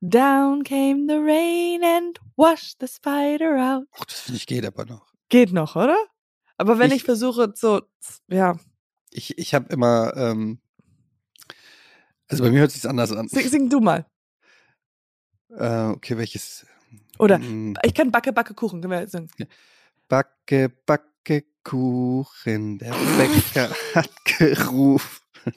Down came the rain and washed the spider out. Ach, das finde ich geht aber noch. Geht noch, oder? Aber wenn ich, Ich- versuche, so, ja, Ich, ich habe immer, ähm, also bei mir hört sich's anders an. sing, sing du mal. Äh, okay, welches? Oder Mm, ich kann Backe, Backe, Kuchen. Können wir singen. Backe, Backe, Kuchen, der Bäcker hat gerufen.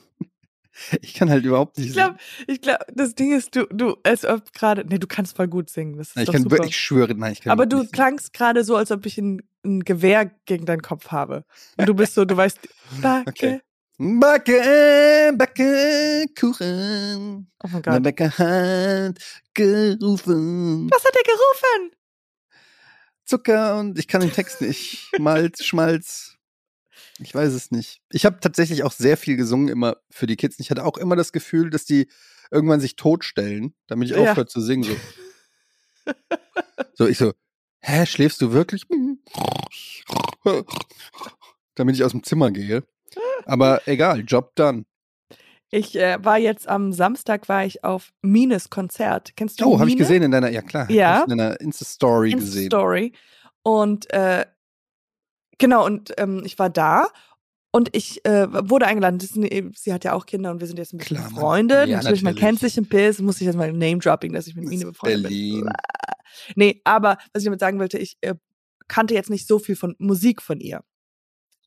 Ich kann halt überhaupt nicht Ich glaube, ich glaube, das Ding ist, du, du, als ob gerade, nee, du kannst voll gut singen. Das ist singen. Ich kann super. wirklich, ich schwöre, nein, ich kann Aber du singen. klangst gerade so, als ob ich ein, ein Gewehr gegen deinen Kopf habe. Und du bist so, du weißt, Backe. Okay. Backe, Backe, Kuchen, Oh mein der Gott. Bäcker hat gerufen. Was hat er gerufen? Zucker und ich kann den Text nicht. Malz, Schmalz. Ich weiß es nicht. Ich habe tatsächlich auch sehr viel gesungen immer für die Kids. Ich hatte auch immer das Gefühl, dass die irgendwann sich totstellen, damit ich Ja. aufhöre zu singen. So. so, ich so, hä, schläfst du wirklich? damit ich aus dem Zimmer gehe. Aber egal, Job done. Ich äh, war jetzt am Samstag war ich auf Mines Konzert. Kennst du Oh, habe ich gesehen in deiner, ja klar, Ja. in deiner Insta-Story gesehen. Story. Und äh, genau, und ähm, ich war da und ich äh, wurde eingeladen. Eine, sie hat ja auch Kinder und wir sind jetzt ein bisschen Klar, befreundet. Ja, natürlich, man natürlich. kennt sich ein bisschen, muss ich jetzt mal Name-Dropping, dass ich mit ist befreundet Berlin. bin. Nee, aber was ich damit sagen wollte, ich äh, kannte jetzt nicht so viel von Musik von ihr.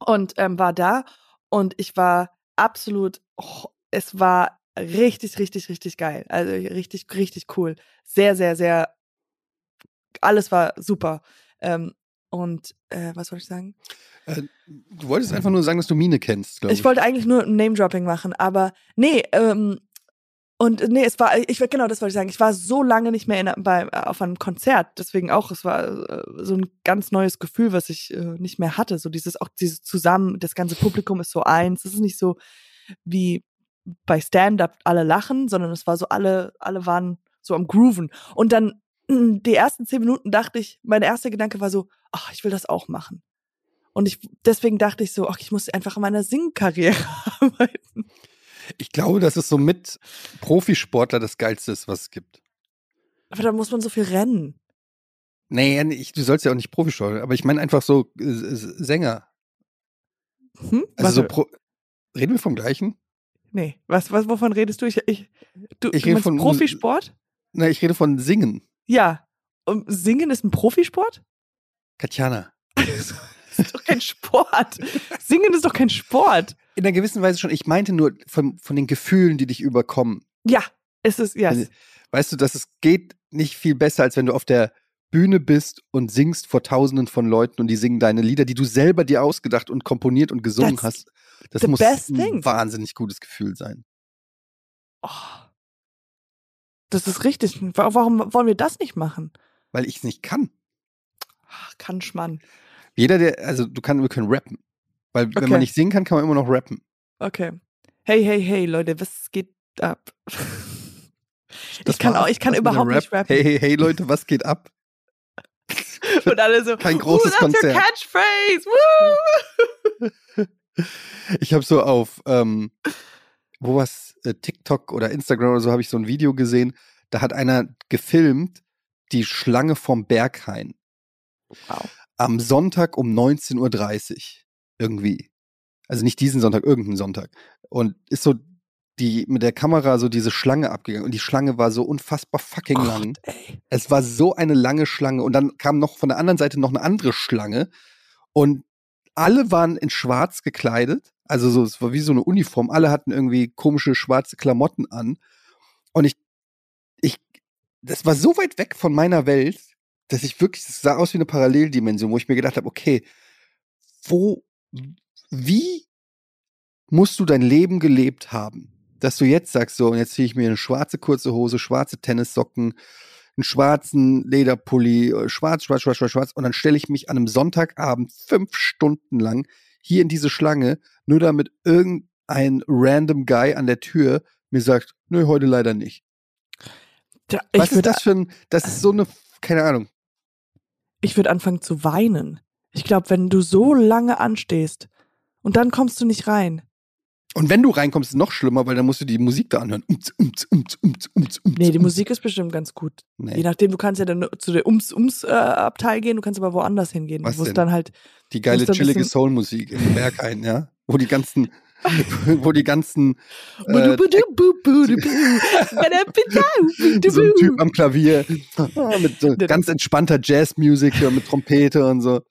Und ähm, war da und ich war absolut, oh, es war richtig, richtig, richtig geil. Also richtig, richtig cool. Sehr, sehr, sehr, alles war super. Ähm, und äh, was wollte ich sagen? Äh, du wolltest einfach nur sagen, dass du Mine kennst, glaube ich. Ich wollte eigentlich nur ein Name-Dropping machen, aber nee, ähm, und nee, es war, ich genau, das wollte ich sagen. Ich war so lange nicht mehr in, bei, auf einem Konzert, deswegen auch, es war äh, so ein ganz neues Gefühl, was ich äh, nicht mehr hatte. So dieses, auch dieses zusammen, das ganze Publikum ist so eins. Es ist nicht so wie bei Stand-Up alle lachen, sondern es war so, alle, alle waren so am Grooven. Und dann die ersten zehn Minuten dachte ich, mein erster Gedanke war so, ach, ich will das auch machen. Und ich, deswegen dachte ich so, ach, ich muss einfach an meiner Singkarriere arbeiten. Ich glaube, dass es so mit Profisportler das Geilste ist, was es gibt. Aber da muss man so viel rennen. Nee, ich, du sollst ja auch nicht Profisportler, aber ich meine einfach so äh, Sänger. Hm? Also so Warte, Pro Reden wir vom gleichen? nee, was, was, wovon redest du? Ich, ich, du, Ich du rede von Profisport? Na, ich rede von Singen. Ja. Und Singen ist ein Profisport? Katjana. das ist doch kein Sport. Singen ist doch kein Sport. In einer gewissen Weise schon. Ich meinte nur von, von den Gefühlen, die dich überkommen. Ja, es ist, ja. Wenn- Weißt du, dass es geht nicht viel besser, als wenn du auf der Bühne bist und singst vor Tausenden von Leuten und die singen deine Lieder, die du selber dir ausgedacht und komponiert und gesungen That's hast. Das muss ein wahnsinnig gutes Gefühl sein. Oh. Das ist richtig. Wa- Warum wollen wir das nicht machen? Weil ich es nicht kann. Ach, kann Schmann. Jeder, der, also du kannst, wir können rappen. Weil wenn Okay. man nicht singen kann, kann man immer noch rappen. Okay. Hey, hey, hey, Leute, was geht ab? Das ich kann auch, ich kann überhaupt nicht Rap. rappen. Hey, hey, hey, Leute, was geht ab? Und alle so, Kein großes "Ooh, that's your Konzert." Catchphrase. Woo! Ich habe so auf, ähm, wo was, äh, TikTok oder Instagram oder so, habe ich so ein Video gesehen. Da hat einer gefilmt, die Schlange vom Berghain. Wow. Am Sonntag um 19.30 Uhr. Irgendwie. Also nicht diesen Sonntag, irgendeinen Sonntag. Und ist so die mit der Kamera so diese Schlange abgegangen. Und die Schlange war so unfassbar fucking lang. Gott, ey. Es war so eine lange Schlange und dann kam noch von der anderen Seite noch eine andere Schlange und alle waren in schwarz gekleidet, also so, es war wie so eine Uniform, alle hatten irgendwie komische schwarze Klamotten an und ich, ich, das war so weit weg von meiner Welt, dass ich wirklich, es sah aus wie eine Paralleldimension, wo ich mir gedacht habe, okay, wo, wie musst du dein Leben gelebt haben, dass du jetzt sagst, so, und jetzt ziehe ich mir eine schwarze kurze Hose, schwarze Tennissocken, einen schwarzen Lederpulli, äh, schwarz, schwarz, schwarz, schwarz, schwarz, und dann stelle ich mich an einem Sonntagabend fünf Stunden lang hier in diese Schlange, nur damit irgendein random Guy an der Tür mir sagt, nö, heute leider nicht. Da, Was ich ist würde das für ein, das ist so eine, keine Ahnung. ich würd anfangen zu weinen. Ich glaube, wenn du so lange anstehst und dann kommst du nicht rein. Und wenn du reinkommst, ist es noch schlimmer, weil dann musst du die Musik da anhören. Umz, umz, umz, umz, umz, umz, Nee, die umz. Musik ist bestimmt ganz gut. Je Nee, nachdem, du kannst ja dann zu der Ums-Ums-Abteil gehen, du kannst aber woanders hingehen, Was wo denn? dann halt, die geile, chillige Soul-Musik im Berg ein, ja? Wo die ganzen, wo die ganzen, äh, so ein Typ am Klavier ah, mit so ganz entspannter Jazzmusik mit Trompete und so.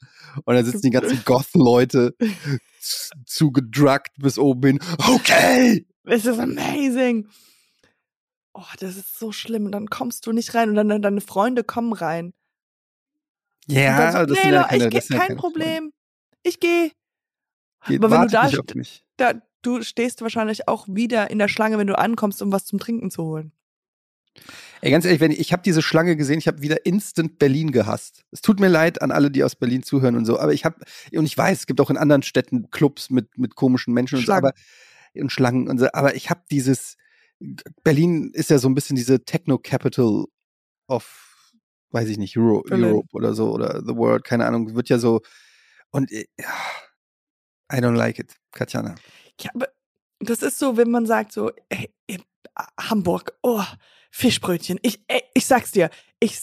Und da sitzen die ganzen Goth-Leute z- zu gedruckt bis oben hin. Okay! Es ist amazing. Oh, das ist so schlimm. Und dann kommst du nicht rein und dann deine Freunde kommen rein. Ja, dann so, das nee, sind ja keine, ich das geh, sind ja kein Problem. Ich gehe. Aber wenn du da. Da, du stehst wahrscheinlich auch wieder in der Schlange, wenn du ankommst, um was zum Trinken zu holen. Ey, ganz ehrlich, wenn ich, ich habe diese Schlange gesehen, ich habe wieder instant Berlin gehasst. Es tut mir leid an alle, die aus Berlin zuhören und so, aber ich habe und ich weiß, es gibt auch in anderen Städten Clubs mit mit komischen Menschen und so, Schlangen. aber und Schlangen und so, aber ich habe dieses Berlin ist ja so ein bisschen diese Techno Capital of weiß ich nicht, Euro. Europe oder so oder the world, keine Ahnung, wird ja so und äh, ja, I don't like it, Katjana. Ja, aber das ist so, wenn man sagt so, ey, Hamburg, oh, Fischbrötchen. Ich, ich sag's dir, ich,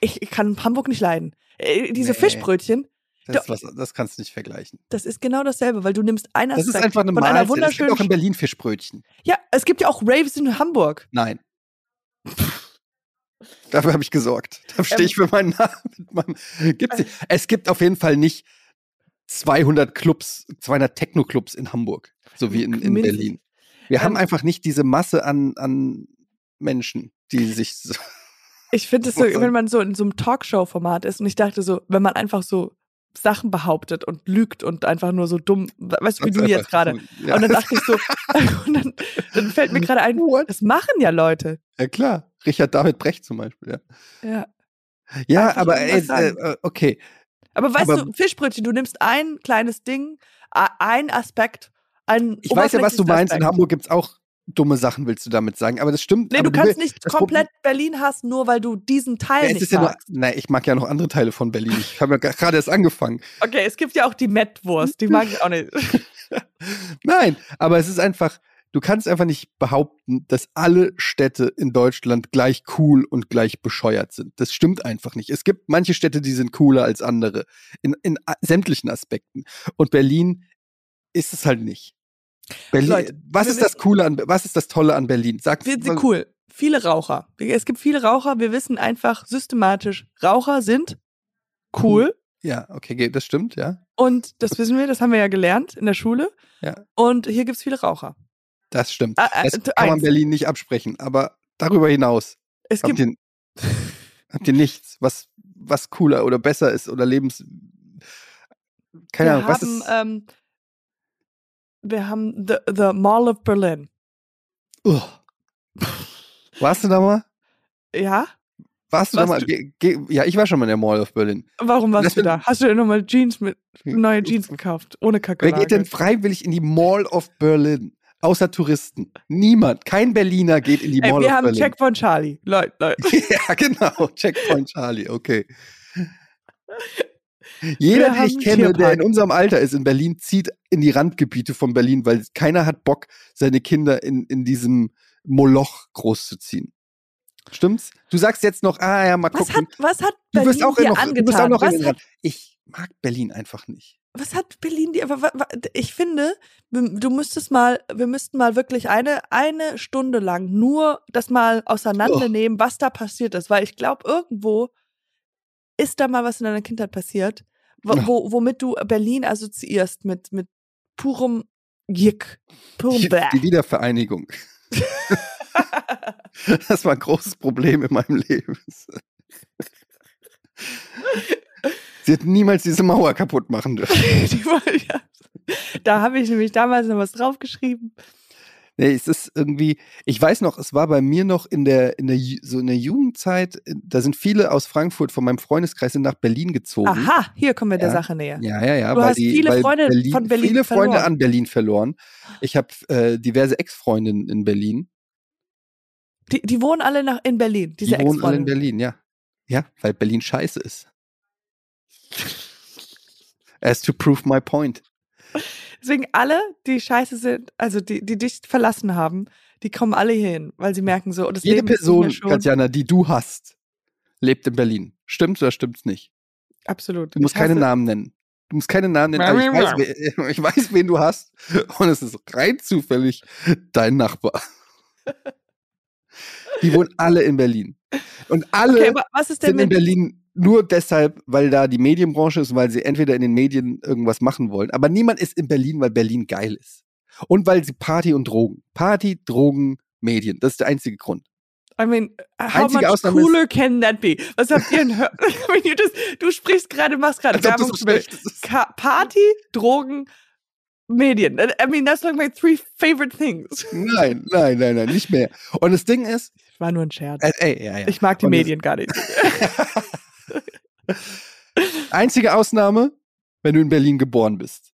ich kann Hamburg nicht leiden. Ey, Diese Nee. Fischbrötchen, Das, was, das kannst du nicht vergleichen. das ist genau dasselbe, weil du nimmst einen Das ist einfach eine von einer. Es gibt auch in Berlin Fischbrötchen. ja, es gibt ja auch Raves in Hamburg. Nein. Dafür habe ich gesorgt. Da stehe ich für meinen Namen. Gibt's, es gibt auf jeden Fall nicht 200 Clubs, 200 Techno-Clubs in Hamburg, so wie in, in. Berlin. Wir Ähm, haben einfach nicht diese Masse an, an Menschen, die sich so, Ich finde es so, wenn man so in so einem Talkshow-Format ist und ich dachte so, wenn man einfach so Sachen behauptet und lügt und einfach nur so dumm, weißt du, wie du jetzt gerade. Ja. Und dann dachte ich so, und dann, dann fällt mir gerade ein, What? das machen ja Leute. ja klar, Richard David Brecht zum Beispiel. Ja, Ja. ja Einfach aber ey, äh, äh, okay. Aber weißt Aber- du, Fischbrötchen, du nimmst ein kleines Ding, ein Aspekt, ein Ich weiß ja, was du meinst. In Aspekt. Hamburg gibt's auch dumme Sachen, willst du damit sagen. Aber das stimmt. Nee, du kannst will- nicht komplett Berlin hassen, nur weil du diesen Teil Ja, nicht ja nur, magst. nein, ich mag ja noch andere Teile von Berlin. Ich habe ja gerade erst angefangen. Okay, es gibt ja auch die Mettwurst, die mag ich auch nicht. Nein, aber es ist einfach, du kannst einfach nicht behaupten, dass alle Städte in Deutschland gleich cool und gleich bescheuert sind. Das stimmt einfach nicht. Es gibt manche Städte, die sind cooler als andere. In, in sämtlichen Aspekten. Und Berlin ist es halt nicht. Berlin, Leute, was ist das Coole an, was ist das Tolle an Berlin? Sag Wir sind cool. Viele Raucher. Es gibt viele Raucher. Wir wissen einfach systematisch, Raucher sind cool. Ja, okay, das stimmt, ja. Und das wissen wir, das haben wir ja gelernt in der Schule. Ja. Und hier gibt's viele Raucher. Das stimmt. Ah, ah, Das t- kann man eins. Berlin nicht absprechen. Aber darüber hinaus Es habt gibt, ihr, habt ihr nichts, was, was cooler oder besser ist oder lebens. Keine wir Ahnung, was haben, ist. ähm, wir haben the, the Mall of Berlin. Ugh. Warst du da mal? Ja? Warst du da Warst mal? du- Ge, ge, ja, ich war schon mal in der Mall of Berlin. Warum warst Das du da? Hast du dir nochmal Jeans mit, neue Jeans gekauft? Ohne Kacke. Wer geht denn freiwillig in die Mall of Berlin? Außer Touristen. Niemand. Kein Berliner geht in die Ey, Mall wir of haben Berlin. Checkpoint Charlie. Leute, Leute. ja, genau. Checkpoint Charlie, okay. Jeder, den ich kenne, der in unserem Alter ist in Berlin, zieht in die Randgebiete von Berlin, weil keiner hat Bock, seine Kinder in, in diesem Moloch großzuziehen. Stimmt's? Du sagst jetzt noch, ah ja, mal Was gucken. hat, was hat du Berlin auch dir noch, angetan? du bist auch noch in was, den hat, Rand. Ich mag Berlin einfach nicht. was hat Berlin dir? Ich finde, wir- du müsstest mal, wir müssten mal wirklich eine, eine Stunde lang nur das mal auseinandernehmen, was da passiert ist. Weil ich glaube, irgendwo ist da mal was in deiner Kindheit passiert, wo, wo, womit du Berlin assoziierst mit, mit purem Gick. Purem Die, Bäh. die Wiedervereinigung. Das war ein großes Problem in meinem Leben. Sie hätten niemals diese Mauer kaputt machen dürfen. Die ja. Da habe ich nämlich damals noch was draufgeschrieben. Nee, es ist irgendwie, ich weiß noch, es war bei mir noch in der, in der, so in der Jugendzeit, da sind viele aus Frankfurt von meinem Freundeskreis sind nach Berlin gezogen. Aha, hier kommen wir der Ja. Sache näher. Ja, ja, ja. Du hast die, viele Freunde von Berlin Viele Freunde verloren. an Berlin verloren. Ich habe äh, diverse Ex-Freundinnen in Berlin. Die, die wohnen alle nach, in Berlin, diese die wohnen alle in. Berlin, ja. Ja, weil Berlin scheiße ist. As to prove my point. Deswegen alle, die scheiße sind, also die, die dich verlassen haben, die kommen alle hier hin, weil sie merken so, oh, das Jede Leben Person. Katjana, die du hast, lebt in Berlin. Stimmt's oder stimmt's nicht? Absolut. Du musst Ich keine hasse- Namen nennen. Du musst keine Namen nennen, aber ich weiß, wer, ich weiß, wen du hast. Und es ist rein zufällig dein Nachbar. Die wohnen alle in Berlin. Und alle Okay, aber was ist denn sind in Berlin nur deshalb, weil da die Medienbranche ist, weil sie entweder in den Medien irgendwas machen wollen. Aber niemand ist in Berlin, weil Berlin geil ist. Und weil sie Party und Drogen. Party, Drogen, Medien. Das ist der einzige Grund. I mean, how Einzige much Ausnahme ist- cooler can that be? Was habt ihr denn? hör- I mean, you just, du sprichst gerade, machst gerade Werbung für ist. Party, Drogen, Medien. I mean, that's like my three favorite things. Nein, nein, nein, nein, nicht mehr. Und das Ding ist, War nur ein Scherz. äh, ey, ja, ja. Ich mag die Und das- Medien gar nicht. Einzige Ausnahme, wenn du in Berlin geboren bist.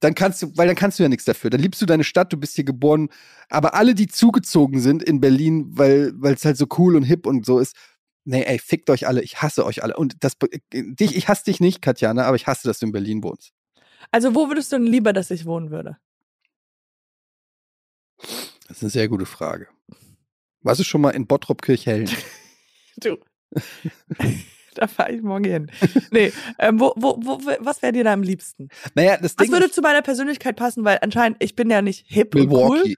Dann kannst du, weil dann kannst du ja nichts dafür. Dann liebst du deine Stadt, du bist hier geboren. Aber alle, die zugezogen sind in Berlin, weil es halt so cool und hip und so ist, nee, ey, fickt euch alle, ich hasse euch alle. Und das dich, ich hasse dich nicht, Katjana, aber ich hasse, dass du in Berlin wohnst. Also, wo würdest du denn lieber, dass ich wohnen würde? Das ist eine sehr gute Frage. Warst du schon mal in Bottrop Kirchhellen? Du. da fahre ich morgen hin. Nee, ähm, wo, wo, wo, was wäre dir da am liebsten? naja, das Was Ding würde ist zu meiner Persönlichkeit passen? Weil anscheinend, ich bin ja nicht hip und cool. Milwaukee.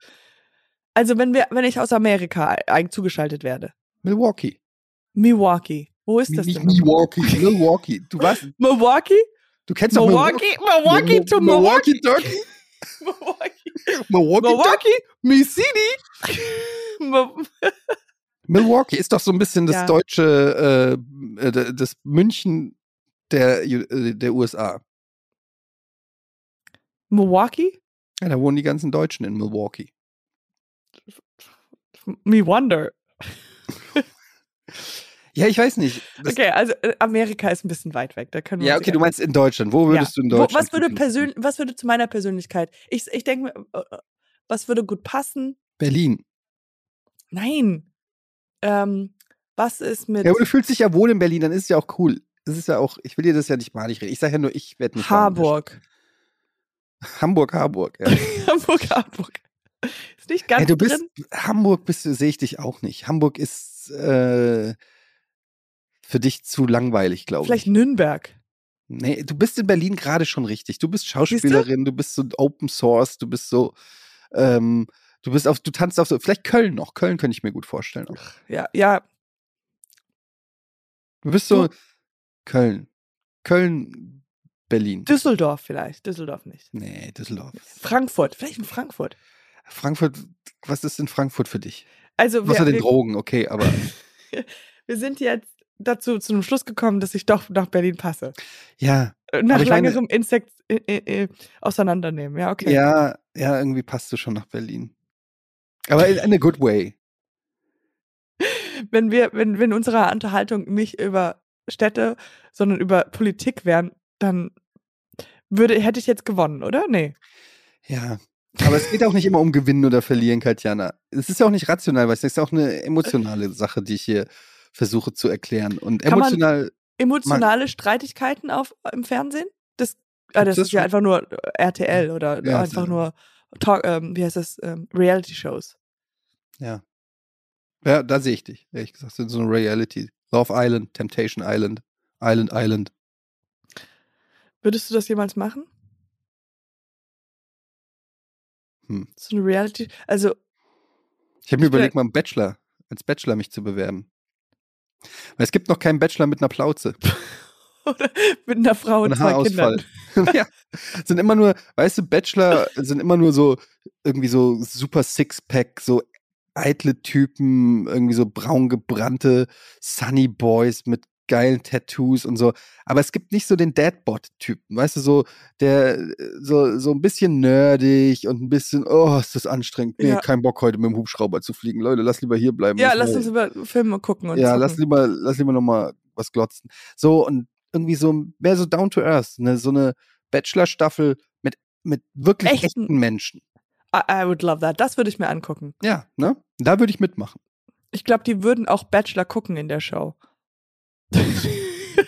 Also, wenn wir, wenn ich aus Amerika zugeschaltet werde. Milwaukee. Milwaukee. Wo ist das denn? Milwaukee, Milwaukee. Du warst, Milwaukee? du kennst doch Milwaukee? Milwaukee to Milwaukee, Milwaukee. Turkey. Milwaukee. Milwaukee, Milwaukee, me city. Mil- Milwaukee ist doch so ein bisschen das Ja. deutsche, äh, äh, das München der, äh, der USA. Milwaukee? Ja, da wohnen die ganzen Deutschen in Milwaukee. Me wonder. Ja, ich weiß nicht. Okay, also äh, Amerika ist ein bisschen weit weg. Da können wir Ja, okay, du meinst in Deutschland. Wo würdest Ja. du in Wo- Deutschland? was würde persönlich, was würde zu meiner Persönlichkeit? Ich, ich denke was würde gut passen? Berlin. Nein. Ähm, was ist mit Ja, aber du fühlst dich ja wohl in Berlin, dann ist es ja auch cool. Das ist ja auch, ich will dir das ja nicht mal nicht reden. Ich sage ja nur, ich werde nicht. Harburg? Hamburg, Harburg. Ja. Hamburg, Hamburg. Ist nicht ganz Ey, du bist, drin. Hamburg bist du, sehe ich dich auch nicht. Hamburg ist äh, für dich zu langweilig, glaube ich. Vielleicht Nürnberg. Nee, du bist in Berlin gerade schon richtig. Du bist Schauspielerin, du bist so Open Source, du bist so, ähm, du bist auf, du tanzt auf so, vielleicht Köln noch. Köln könnte ich mir gut vorstellen. Auch. Ja, ja. Du bist so Köln. Köln, Berlin. Düsseldorf vielleicht. Düsseldorf nicht. Nee, Düsseldorf. Frankfurt. Vielleicht in Frankfurt. Frankfurt, was ist in Frankfurt für dich? Also Außer wir, den wir, Drogen, okay, aber wir sind jetzt dazu zu einem Schluss gekommen, dass ich doch nach Berlin passe. ja, Äh, Nach ich meine- Insekt äh, äh, äh, auseinandernehmen. Ja, okay. ja, ja, irgendwie passt du schon nach Berlin. Aber in a good way. Wenn wir, wenn, wenn unsere Unterhaltung nicht über Städte, sondern über Politik wären, dann würde, hätte ich jetzt gewonnen, oder? Nee. Ja. Aber es geht auch nicht immer um Gewinnen oder Verlieren, Katjana. Es ist ja auch nicht rational, weil es ist auch eine emotionale Sache, die ich hier versuche zu erklären. Und Kann man- emotional, Emotionale Streitigkeiten auf, im Fernsehen? Das, ah, das, das ist ja schon? einfach nur äh, RTL oder Ja, einfach das- nur Talk, ähm, wie heißt das? Ähm, Reality-Shows. ja. Ja, da sehe ich dich, ehrlich gesagt. In so einer Reality. Love Island, Temptation Island, Island Island. Würdest du das jemals machen? Hm. So eine Reality? Also, Ich habe mir überlegt, mal einen Bachelor, als Bachelor mich zu bewerben. Weil es gibt noch keinen Bachelor mit einer Plauze. oder mit einer Frau und und zwei Haarausfall. Kindern. ja. Sind immer nur, weißt du, Bachelor sind immer nur so, irgendwie so super Sixpack, so eitle Typen, irgendwie so braun gebrannte Sunny Boys mit geilen Tattoos und so. Aber es gibt nicht so den Dadbot-Typen, weißt du, so, der, so, so ein bisschen nerdig und ein bisschen, oh, ist das anstrengend. Nee, Ja. kein Bock heute mit dem Hubschrauber zu fliegen. Leute, lass lieber hier bleiben. Ja, Lass uns über Filme gucken und ja, zocken. lass lieber, lass lieber noch mal was glotzen. So und irgendwie so mehr so down to earth, ne, so eine Bachelor-Staffel mit mit wirklich Echten- echten, Menschen. I, I would love that. Das würde ich mir angucken. Ja, ne? Da würde ich mitmachen. Ich glaube, die würden auch Bachelor gucken in der Show.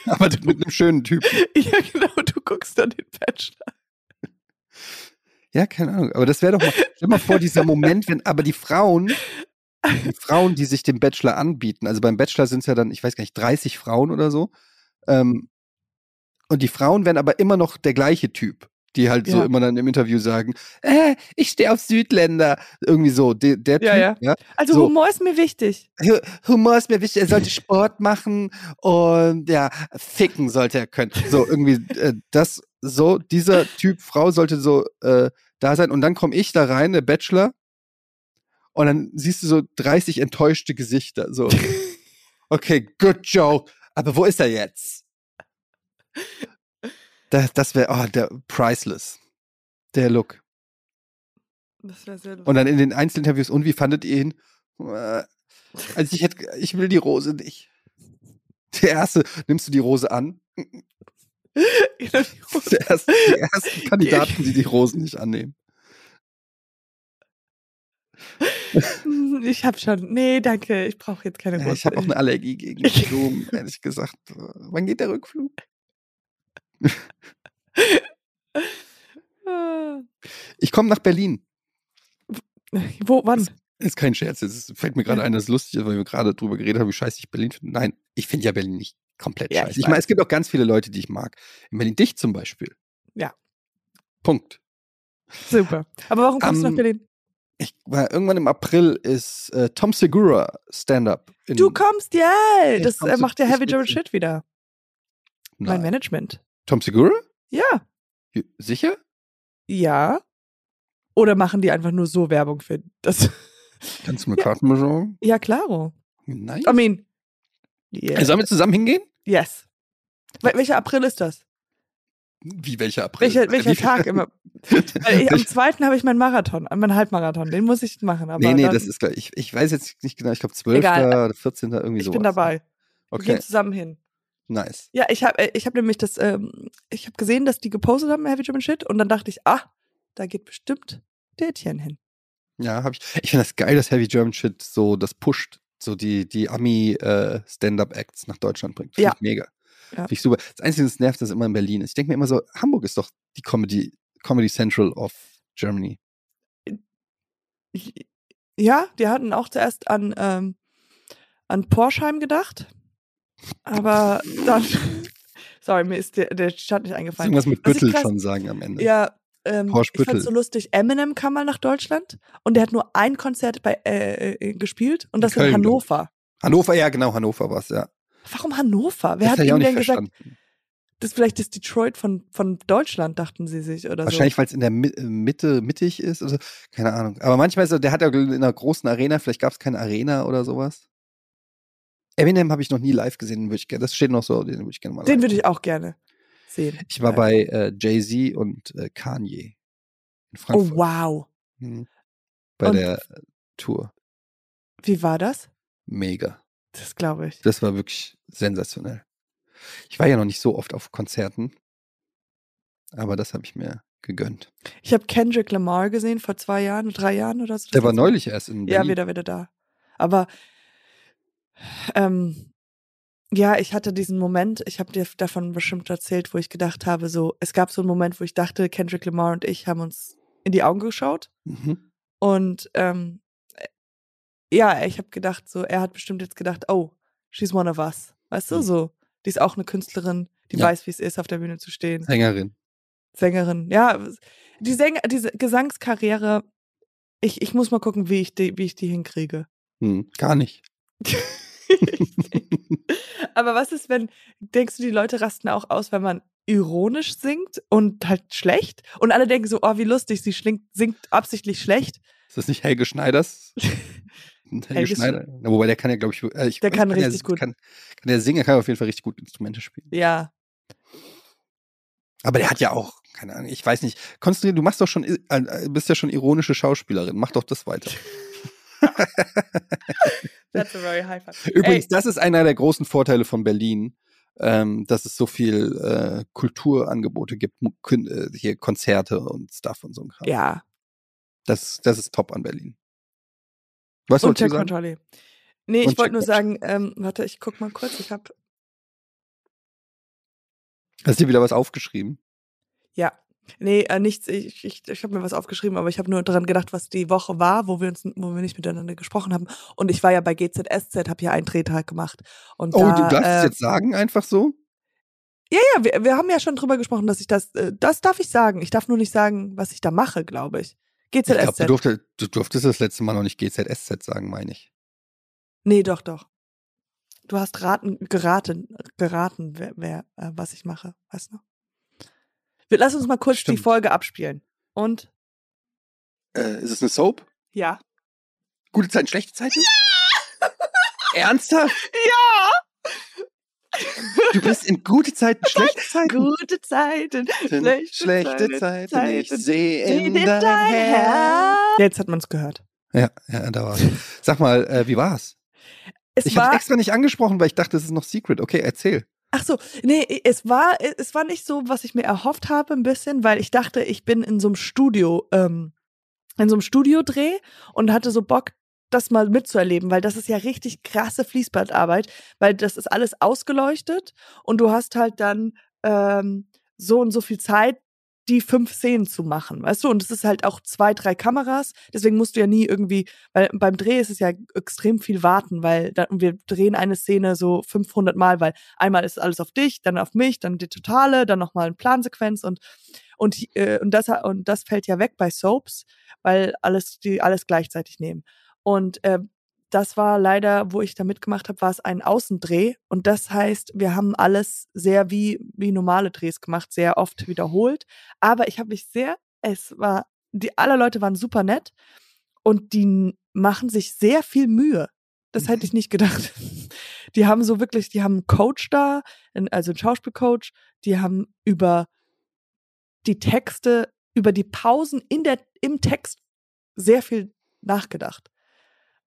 Aber mit einem schönen Typen. ja, genau, du guckst dann den Bachelor. Ja, keine Ahnung. Aber das wäre doch mal, stell mal vor, dieser Moment, wenn aber die Frauen, die Frauen, die sich dem Bachelor anbieten, also beim Bachelor sind es ja dann, ich weiß gar nicht, 30 Frauen oder so. Ähm, und die Frauen werden aber immer noch der gleiche Typ. Die halt so Ja. immer dann im Interview sagen, äh, ich stehe auf Südländer. Irgendwie so, der, der Ja, Typ, ja. ja. Also So. Humor ist mir wichtig. Hu- Humor ist mir wichtig, er sollte Sport machen und ja, ficken sollte er können. So, irgendwie, äh, das, so, dieser Typ Frau sollte so äh, da sein. Und dann komme ich da rein, der Bachelor, und dann siehst du so 30 enttäuschte Gesichter. So, okay, good joke. Aber wo ist er jetzt? Das, das wäre, oh, der priceless. Der Look. Das wäre sehr Und dann in den Einzelinterviews, und wie fandet ihr ihn? Äh, Also ich hätte, ich will die Rose nicht. Der erste, nimmst du die Rose an? Ja, die Rose. Der erste, die ersten Kandidaten, die die Rosen nicht annehmen. Hm, Ich habe schon. Nee, danke. Ich brauche jetzt keine Ja, Rose. ich habe auch eine Allergie gegen Blumen, ehrlich gesagt. Wann geht der Rückflug? Ich komme nach Berlin. Wo, wann? Ist kein Scherz. Es fällt mir gerade ein, dass es lustig ist, weil wir gerade drüber geredet haben, wie scheiße ich Berlin finde. Nein, ich finde ja Berlin nicht komplett Ja, scheiße. ich Ich meine, es gibt auch ganz viele Leute, die ich mag. In Berlin dich zum Beispiel. Ja. Punkt. Super. Aber warum kommst du Am- nach Berlin? Ich war irgendwann im April ist äh, Tom Segura Stand-up. Du kommst, ja. Ich Das äh, macht der Heavy witzig. Shit wieder. Mein Nein. Management. Tom Segura? Ja. Sicher? Ja. Oder machen die einfach nur so Werbung für das? Kannst du mir Ja. Karten besorgen? ja, klaro. Nein. I mean, yeah. Sollen wir zusammen hingehen? yes. Wel welcher April ist das? Wie welcher April? Welcher, welcher Tag immer? Ich, am zweiten habe ich meinen Marathon, meinen Halbmarathon. Den muss ich machen. Aber nee, nee, dann, das ist gleich. Ich, ich weiß jetzt nicht genau. Ich glaube 12. Egal. oder 14. irgendwie ich sowas. bin dabei. Wir Okay, gehen zusammen hin. Nice. Ja, ich habe ich hab nämlich das, ähm, ich habe gesehen, dass die gepostet haben, Heavy German Shit, und dann dachte ich, ah, da geht bestimmt der Etienne hin. Ja, habe ich. Ich finde das geil, dass Heavy German Shit so das pusht, so die, die Ami äh, nach Deutschland bringt. Finde Ja. ich mega. Ja. Finde ich super. Das Einzige, das nervt, dass es immer in Berlin ist. Ich denke mir immer so, Hamburg ist doch die Comedy, Comedy Central of Germany. Ja, die hatten auch zuerst an, ähm, an Porsheim gedacht. Aber dann, sorry, mir ist der, der Stadt nicht Das eingefallen. irgendwas mit Büttel krass- schon sagen am Ende. Ja, ähm, ich fand's so lustig. Eminem kam mal nach Deutschland und der hat nur ein Konzert bei, äh, äh, gespielt und das in, Köln, ich. Hannover. Hannover, ja, genau, Hannover war es, ja. Warum Hannover? Wer das hat ihm denn gesagt, verstanden. das ist vielleicht das Detroit von, von Deutschland, dachten sie sich oder Wahrscheinlich, weil es in der Mi- äh, Mitte mittig ist. Also, keine Ahnung. Aber manchmal ist er, der hat ja in einer großen Arena, vielleicht gab es keine Arena oder sowas. Eminem habe ich noch nie live gesehen, den würde ich gerne. Das steht noch so, den würde ich gerne mal. Den würde ich auch gerne sehen. Ich war bei äh, Jay-Z und äh, Kanye in Oh, Frankfurt. wow. Mhm. Bei Und- der Tour. Wie war das? Mega. Das glaube ich. Das war wirklich sensationell. Ich war ja noch nicht so oft auf Konzerten, aber das habe ich mir gegönnt. Ich habe Kendrick Lamar gesehen vor zwei Jahren, drei Jahren oder so. Der war neulich erst in Ja, Berlin. wieder, wieder da. Aber ähm, ja, ich hatte diesen Moment, ich habe dir davon bestimmt erzählt, wo ich gedacht habe, so, es gab so einen Moment, wo ich dachte, Kendrick Lamar und ich haben uns in die Augen geschaut. Mhm. Und ähm, äh, ja, ich habe gedacht, so, er hat bestimmt jetzt gedacht, oh, she's one of us. Weißt du, Mhm. so, die ist auch eine Künstlerin, die Ja. weiß, wie es ist, auf der Bühne zu stehen. Sängerin. Sängerin. Ja, die Sänger, diese Gesangskarriere, ich, ich muss mal gucken, wie ich die, wie ich die hinkriege. Hm, gar nicht. Aber was ist, wenn, denkst du, die Leute rasten auch aus, wenn man ironisch singt und halt schlecht? Und alle denken so, oh, wie lustig, sie schlingt, singt absichtlich schlecht. Ist das nicht Helge Schneiders Helge Helge Schneider. Na, wobei der kann ja, glaube ich, äh, ich, Der kann ja, richtig gut. Kann, kann der singen, kann auf jeden Fall richtig gut Instrumente spielen. Ja. Aber der hat ja auch, keine Ahnung, ich weiß nicht. Konstantin, du machst doch schon, äh, äh, bist ja schon ironische Schauspielerin. Mach doch das weiter. That's a very high five. Übrigens, Ey, das ist einer der großen Vorteile von Berlin, ähm, dass es so viel äh, Kulturangebote gibt, äh, hier Konzerte und Stuff und so ein Kram. ja. Das, das ist top an Berlin. Was Und Check? Controlling. Nee, Und ich wollte nur sagen, ähm, warte, ich guck mal kurz. Ich habe Hast du dir wieder was aufgeschrieben? Ja. Nee, äh, nichts. Ich, ich, ich habe mir was aufgeschrieben, aber ich habe nur daran gedacht, was die Woche war, wo wir uns, wo wir nicht miteinander gesprochen haben. Und ich war ja bei GZSZ, habe ja einen Drehtag gemacht. Und Oh, da, du darfst es äh, jetzt sagen, einfach so? Ja, ja, wir, wir haben ja schon drüber gesprochen, dass ich das, äh, das darf ich sagen. Ich darf nur nicht sagen, was ich da mache, glaube ich. Ich glaube, GZSZ. du, durfte, du durftest das letzte Mal noch nicht GZSZ sagen, meine ich. nee, doch, doch. Du hast raten, geraten, geraten, wer, wer äh, was ich mache. Weißt du? Lass uns mal kurz Stimmt. die Folge abspielen. Und? Äh, ist es eine Soap? Ja. Gute Zeiten, schlechte Zeiten? Ernsthaft? Ja! Du bist in gute Zeiten, schlechte Zeiten? Gute Zeiten, schlechte, schlechte Zeiten, Zeiten, ich sehe in in dein dein Herz. Jetzt hat man es gehört. Ja, ja, da war's. Sag mal, äh, wie war's? Es Ich habe war, extra nicht angesprochen, weil ich dachte, es ist noch Secret. Okay, erzähl. Ach so, nee, es war, es war nicht so, was ich mir erhofft habe, ein bisschen, weil ich dachte, ich bin in so einem Studio, ähm, in so einem Studiodreh und hatte so Bock, das mal mitzuerleben, weil das ist ja richtig krasse Fließbandarbeit, weil das ist alles ausgeleuchtet und du hast halt dann ähm, so und so viel Zeit, die fünf Szenen zu machen, weißt du? Und es ist halt auch zwei, drei Kameras, deswegen musst du ja nie irgendwie, weil beim Dreh ist es ja extrem viel warten, weil da, wir drehen eine Szene so 500 Mal, weil einmal ist alles auf dich, dann auf mich, dann die Totale, dann nochmal eine Plansequenz und und äh, und das und das fällt ja weg bei Soaps, weil alles die alles gleichzeitig nehmen. Und äh, das war leider, wo ich da mitgemacht habe, war es ein Außendreh. Und das heißt, wir haben alles sehr wie, wie normale Drehs gemacht, sehr oft wiederholt. Aber ich habe mich sehr, es war, die alle Leute waren super nett und die machen sich sehr viel Mühe. Das hätte ich nicht gedacht. Die haben so wirklich, die haben einen Coach da, also einen Schauspielcoach, die haben über die Texte, über die Pausen in der, im Text sehr viel nachgedacht.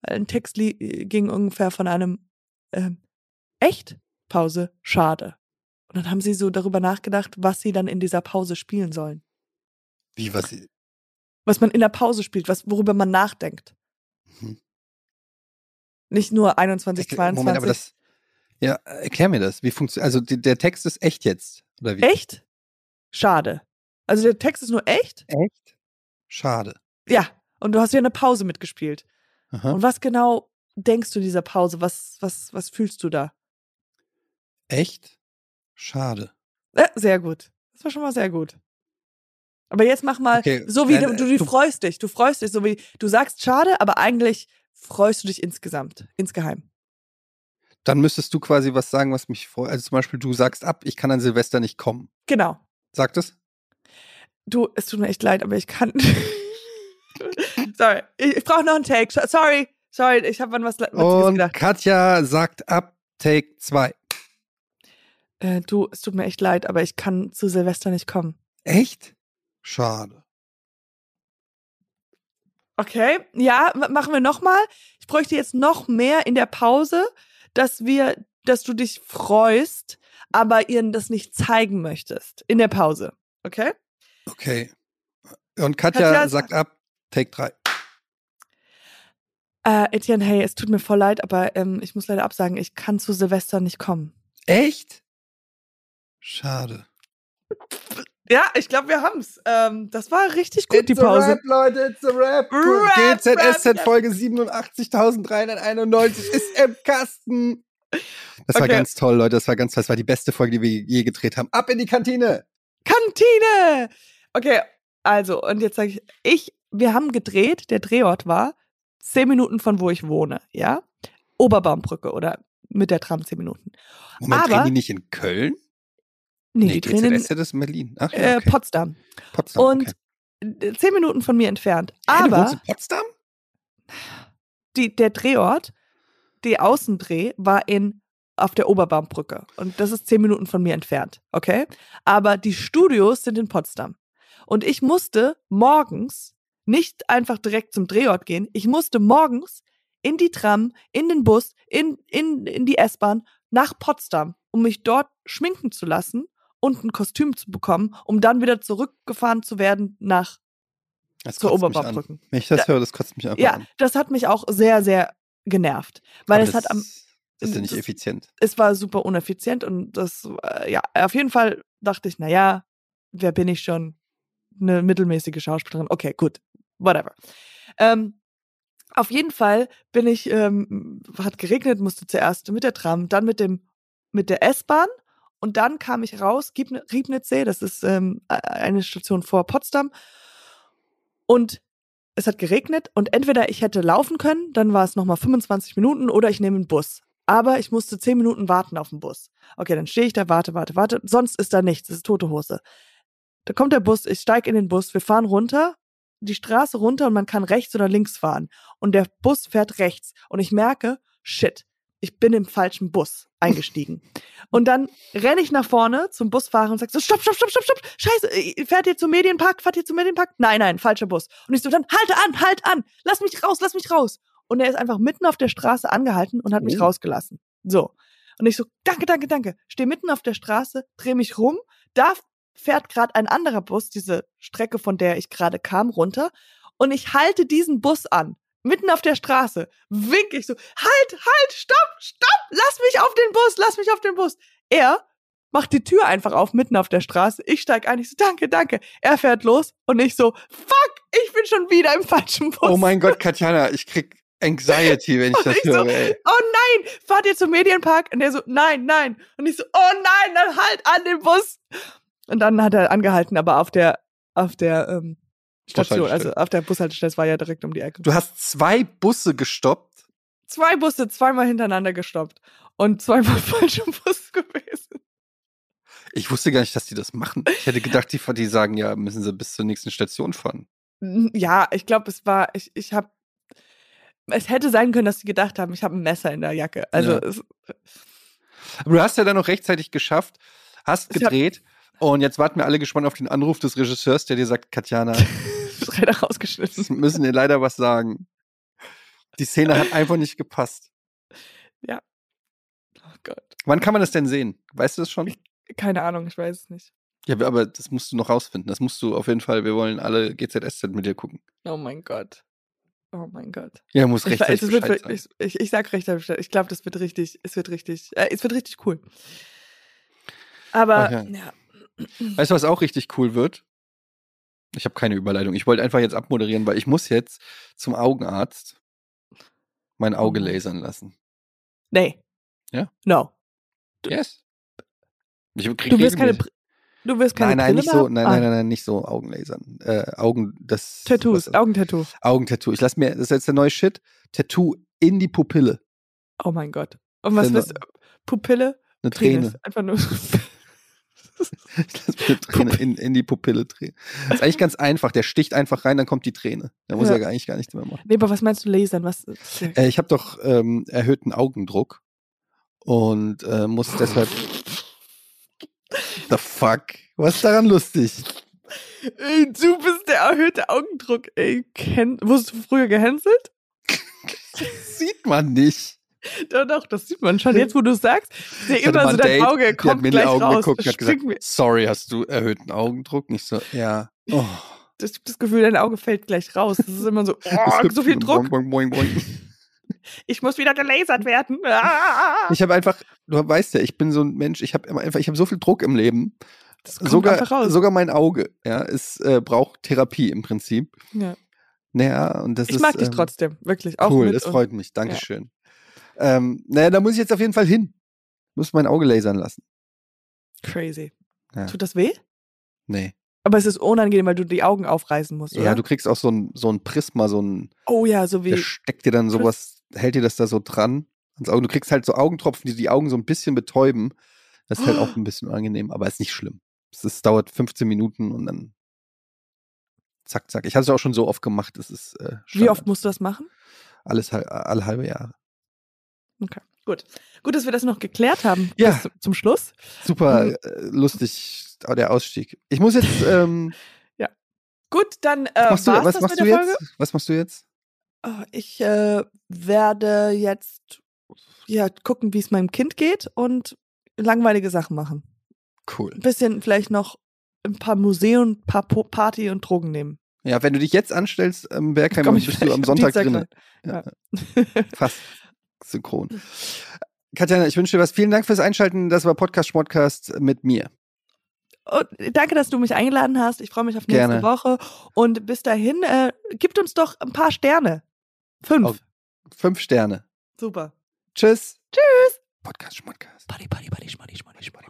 Ein Text ging ungefähr von einem ähm, echt Pause, schade. Und dann haben sie so darüber nachgedacht, was sie dann in dieser Pause spielen sollen. Wie, was? sie- Was man in der Pause spielt, was, worüber man nachdenkt. Mhm. Nicht nur 21, Erklär- 22. Moment, aber das. Ja, erklär mir das. Wie funktioniert. Also die, der Text ist echt jetzt. Oder wie? echt? Schade. Also der Text ist nur echt? Echt? Schade. Ja. Und du hast ja eine Pause mitgespielt. Aha. Und was genau denkst du in dieser Pause? Was, was, was fühlst du da? Echt? Schade. Äh, sehr gut. Das war schon mal sehr gut. Aber jetzt mach mal, Okay, so wie äh, du, du, du du- freust dich, du freust dich, so wie du sagst schade, aber eigentlich freust du dich insgesamt, insgeheim. Dann müsstest du quasi was sagen, was mich freut. Also zum Beispiel, du sagst ab, ich kann an Silvester nicht kommen. Genau. Sagt es? Du, es tut mir echt leid, aber ich kann. Sorry, ich, ich brauche noch einen Take. So- Sorry, sorry, ich habe an was Witziges Und gedacht. Katja sagt ab, Take 2. Äh, du, es tut mir echt leid, aber ich kann zu Silvester nicht kommen. Echt? Schade. Okay, ja, machen wir nochmal. Ich bräuchte jetzt noch mehr in der Pause, dass wir, dass du dich freust, aber ihr das nicht zeigen möchtest. In der Pause. Okay? Okay. Und Katja, Katja sagt ab, Take 3. Äh, Etienne, hey, es tut mir voll leid, aber ähm, ich muss leider absagen, ich kann zu Silvester nicht kommen. Echt? Schade. Ja, ich glaube, wir haben's. Ähm, das war richtig gut, die It's a Pause. Rap, Leute, it's a Rap. Rap, GZSZ Rap, Folge 87.391 ist im Kasten. Das war Okay. ganz toll, Leute. Das war ganz toll. Das war die beste Folge, die wir je gedreht haben. Ab in die Kantine. Kantine! Okay, also, und jetzt sage ich, ich, wir haben gedreht, der Drehort war zehn Minuten von wo ich wohne, ja? Oberbaumbrücke oder mit der Tram zehn Minuten. Moment, Aber- drehen die nicht in Köln? Nee, die drehen in ist in Berlin. Ach ja, äh, okay. Potsdam. Potsdam. Und okay. äh, zehn Minuten von mir entfernt. Aber in Potsdam? die, der Drehort, die Außendreh, war in auf der Oberbaumbrücke. Und das ist zehn Minuten von mir entfernt, okay? Aber die Studios sind in Potsdam. Und ich musste morgens nicht einfach direkt zum Drehort gehen. Ich musste morgens in die Tram, in den Bus, in, in, in die S-Bahn nach Potsdam, um mich dort schminken zu lassen und ein Kostüm zu bekommen, um dann wieder zurückgefahren zu werden nach Das zur kotzt mich an. Oberbaumbrücken. Wenn ich das Da- höre, das kotzt mich einfach Ja, an. das hat mich auch sehr, sehr genervt. Weil es hat am, das ist ja nicht das- effizient. es war super uneffizient und das, äh, ja, auf jeden Fall dachte ich, na ja, wer bin ich schon? Eine mittelmäßige Schauspielerin. Okay, gut, whatever. Ähm, auf jeden Fall bin ich, ähm, hat geregnet, musste zuerst mit der Tram, dann mit dem, mit der S-Bahn und dann kam ich raus, Riebnitzsee, das ist ähm, eine Station vor Potsdam und es hat geregnet und entweder ich hätte laufen können, dann war es nochmal 25 Minuten oder ich nehme einen Bus. Aber ich musste 10 Minuten warten auf den Bus. Okay, dann stehe ich da, warte, warte, warte. Sonst ist da nichts, es ist tote Hose. Da kommt der Bus, ich steige in den Bus, wir fahren runter, die Straße runter und man kann rechts oder links fahren. Und der Bus fährt rechts. Und ich merke, shit, ich bin im falschen Bus eingestiegen. Und dann renne ich nach vorne zum Busfahrer und sag so, stopp, stopp, stopp, stopp, stopp, scheiße, äh, fährt ihr zum Medienpark, fahrt ihr zum Medienpark? Nein, nein, falscher Bus. Und ich so, dann halte an, halt an, lass mich raus, lass mich raus. Und er ist einfach mitten auf der Straße angehalten und hat mich Oh. rausgelassen. So. Und ich so, danke, danke, danke. Stehe mitten auf der Straße, drehe mich rum, da fährt gerade ein anderer Bus, diese Strecke, von der ich gerade kam, runter. Und ich halte diesen Bus an, mitten auf der Straße, wink ich so, halt, halt, stopp, stopp, lass mich auf den Bus, lass mich auf den Bus. Er macht die Tür einfach auf, mitten auf der Straße. Ich steig ein, ich so, danke, danke. Er fährt los und ich so, fuck, ich bin schon wieder im falschen Bus. Oh mein Gott, Katjana, ich krieg Anxiety, wenn ich Und das ich so, höre. ey. oh nein, fahrt ihr zum Medienpark? Und er so, nein, nein. Und ich so, oh nein, dann halt an den Bus. Und dann hat er angehalten, aber auf der, auf der ähm, Station, also auf der Bushaltestelle, es war ja direkt um die Ecke. Du hast zwei Busse gestoppt. Zwei Busse, zweimal hintereinander gestoppt und zweimal falsch im Bus gewesen. Ich wusste gar nicht, dass die das machen. Ich hätte gedacht, die, die sagen, ja, müssen sie bis zur nächsten Station fahren. Ja, ich glaube, es war, ich, ich habe, es hätte sein können, dass sie gedacht haben, ich habe ein Messer in der Jacke. Also Ja. es, Aber du hast ja dann noch rechtzeitig geschafft, hast gedreht und jetzt warten wir alle gespannt auf den Anruf des Regisseurs, der dir sagt, Katjana, ist leider rausgeschnitten. wir müssen dir leider was sagen. Die Szene hat einfach nicht gepasst. Oh Gott. Wann kann man das denn sehen? Weißt du das schon? Keine Ahnung, ich weiß es nicht. Ja, aber das musst du noch rausfinden. Das musst du auf jeden Fall. Wir wollen alle GZSZ mit dir gucken. Oh mein Gott. Oh mein Gott. Ja, muss Ich, rechtzeitig es wird, Bescheid sein. ich, ich, ich sag rechtzeitig Bescheid. Ich glaube, das wird richtig, es wird richtig, äh, es wird richtig cool. Aber, Ach ja. ja. Weißt du, was auch richtig cool wird? Ich habe keine Überleitung. Ich wollte einfach jetzt abmoderieren, weil ich muss jetzt zum Augenarzt mein Auge Mann. lasern lassen. Nee. Ja? No. Yes. Ich krieg Du wirst keine, Br- du wirst keine Nein, nein, Brille nicht so, nein, Ah, nein, nein, nein, nicht so Augenlasern. Äh, Augen, das. Tattoos, was- Augentattoo. Augentattoo. Ich lass mir, das ist jetzt der neue Shit. Tattoo in die Pupille. Oh mein Gott. Und was willst du? Pupille? Eine Penis. Träne. Einfach nur. Lass eine Träne in, in die Pupille drehen. Das ist eigentlich ganz einfach. Der sticht einfach rein, dann kommt die Träne. Da muss Ja. er eigentlich gar nichts mehr machen. nee, aber was meinst du lasern? Was? Äh, ich habe doch ähm, erhöhten Augendruck und äh, muss deshalb. The fuck? Was ist daran lustig? Ey, du bist der erhöhte Augendruck, ey. Ken Wurdest du früher gehänselt? Sieht man nicht. Doch, doch, das sieht man schon. Jetzt, wo du es sagst, ich Ich hatte immer so ein dein Date, Auge die hat kommt mir in die Augen raus. geguckt hat gesagt, sorry, hast du erhöhten Augendruck? Nicht so, ja. Oh. Ich hab das Gefühl, dein Auge fällt gleich raus. Das ist immer so, Das oh, so viel Druck. Boing, boing, boing, boing. Ich muss wieder gelasert werden. Ah. Ich habe einfach, du weißt ja, ich bin so ein Mensch, ich habe einfach, ich habe so viel Druck im Leben. Das kommt Sogar, sogar mein Auge, ja, es äh, braucht Therapie im Prinzip. ja. Naja, und das Ich ist. mag dich ähm, trotzdem, wirklich. Auch cool, das freut mich. Dankeschön. Ähm, naja, da muss ich jetzt auf jeden Fall hin. Muss mein Auge lasern lassen. Crazy. Ja. Tut das weh? Nee. Aber es ist unangenehm, weil du die Augen aufreißen musst, oder? Ja, du kriegst auch so ein, so ein Prisma, so ein, oh ja, so wie. der steckt dir dann sowas, hält dir das da so dran ans Auge. Du kriegst halt so Augentropfen, die die Augen so ein bisschen betäuben. Das ist halt auch ein bisschen unangenehm, aber ist nicht schlimm. Es ist, dauert 15 Minuten und dann zack, zack. Ich habe es auch schon so oft gemacht, das ist äh, Wie oft musst du das machen? alles alle halbe Jahre. Okay, gut. Gut, dass wir das noch geklärt haben Ja. zum Schluss. Super Mhm. äh, lustig, der Ausstieg. Ich muss jetzt, ähm, Gut, dann äh, was machst du, was das machst mit du jetzt? Folge. Was machst du jetzt? Oh, Ich äh, werde jetzt ja gucken, wie es meinem Kind geht und langweilige Sachen machen. Cool. Ein bisschen vielleicht noch ein paar Museen, ein paar Party und Drogen nehmen. Ja, wenn du dich jetzt anstellst am Bergheim, dann ich bist du am Sonntag Dienstag drin. rein. Ja. Fast synchron. Katjana, ich wünsche dir was. Vielen Dank fürs Einschalten. Das war Podcast Schmodcast mit mir. Und danke, dass du mich eingeladen hast. Ich freue mich auf nächste Gerne. Woche. Und bis dahin, äh, gibt uns doch ein paar Sterne. Fünf. Oh. Fünf Sterne. Super. Tschüss. Tschüss. Podcast Schmodcast. Buddy, buddy, buddy, schmuddy, schmuddy, schmuddy.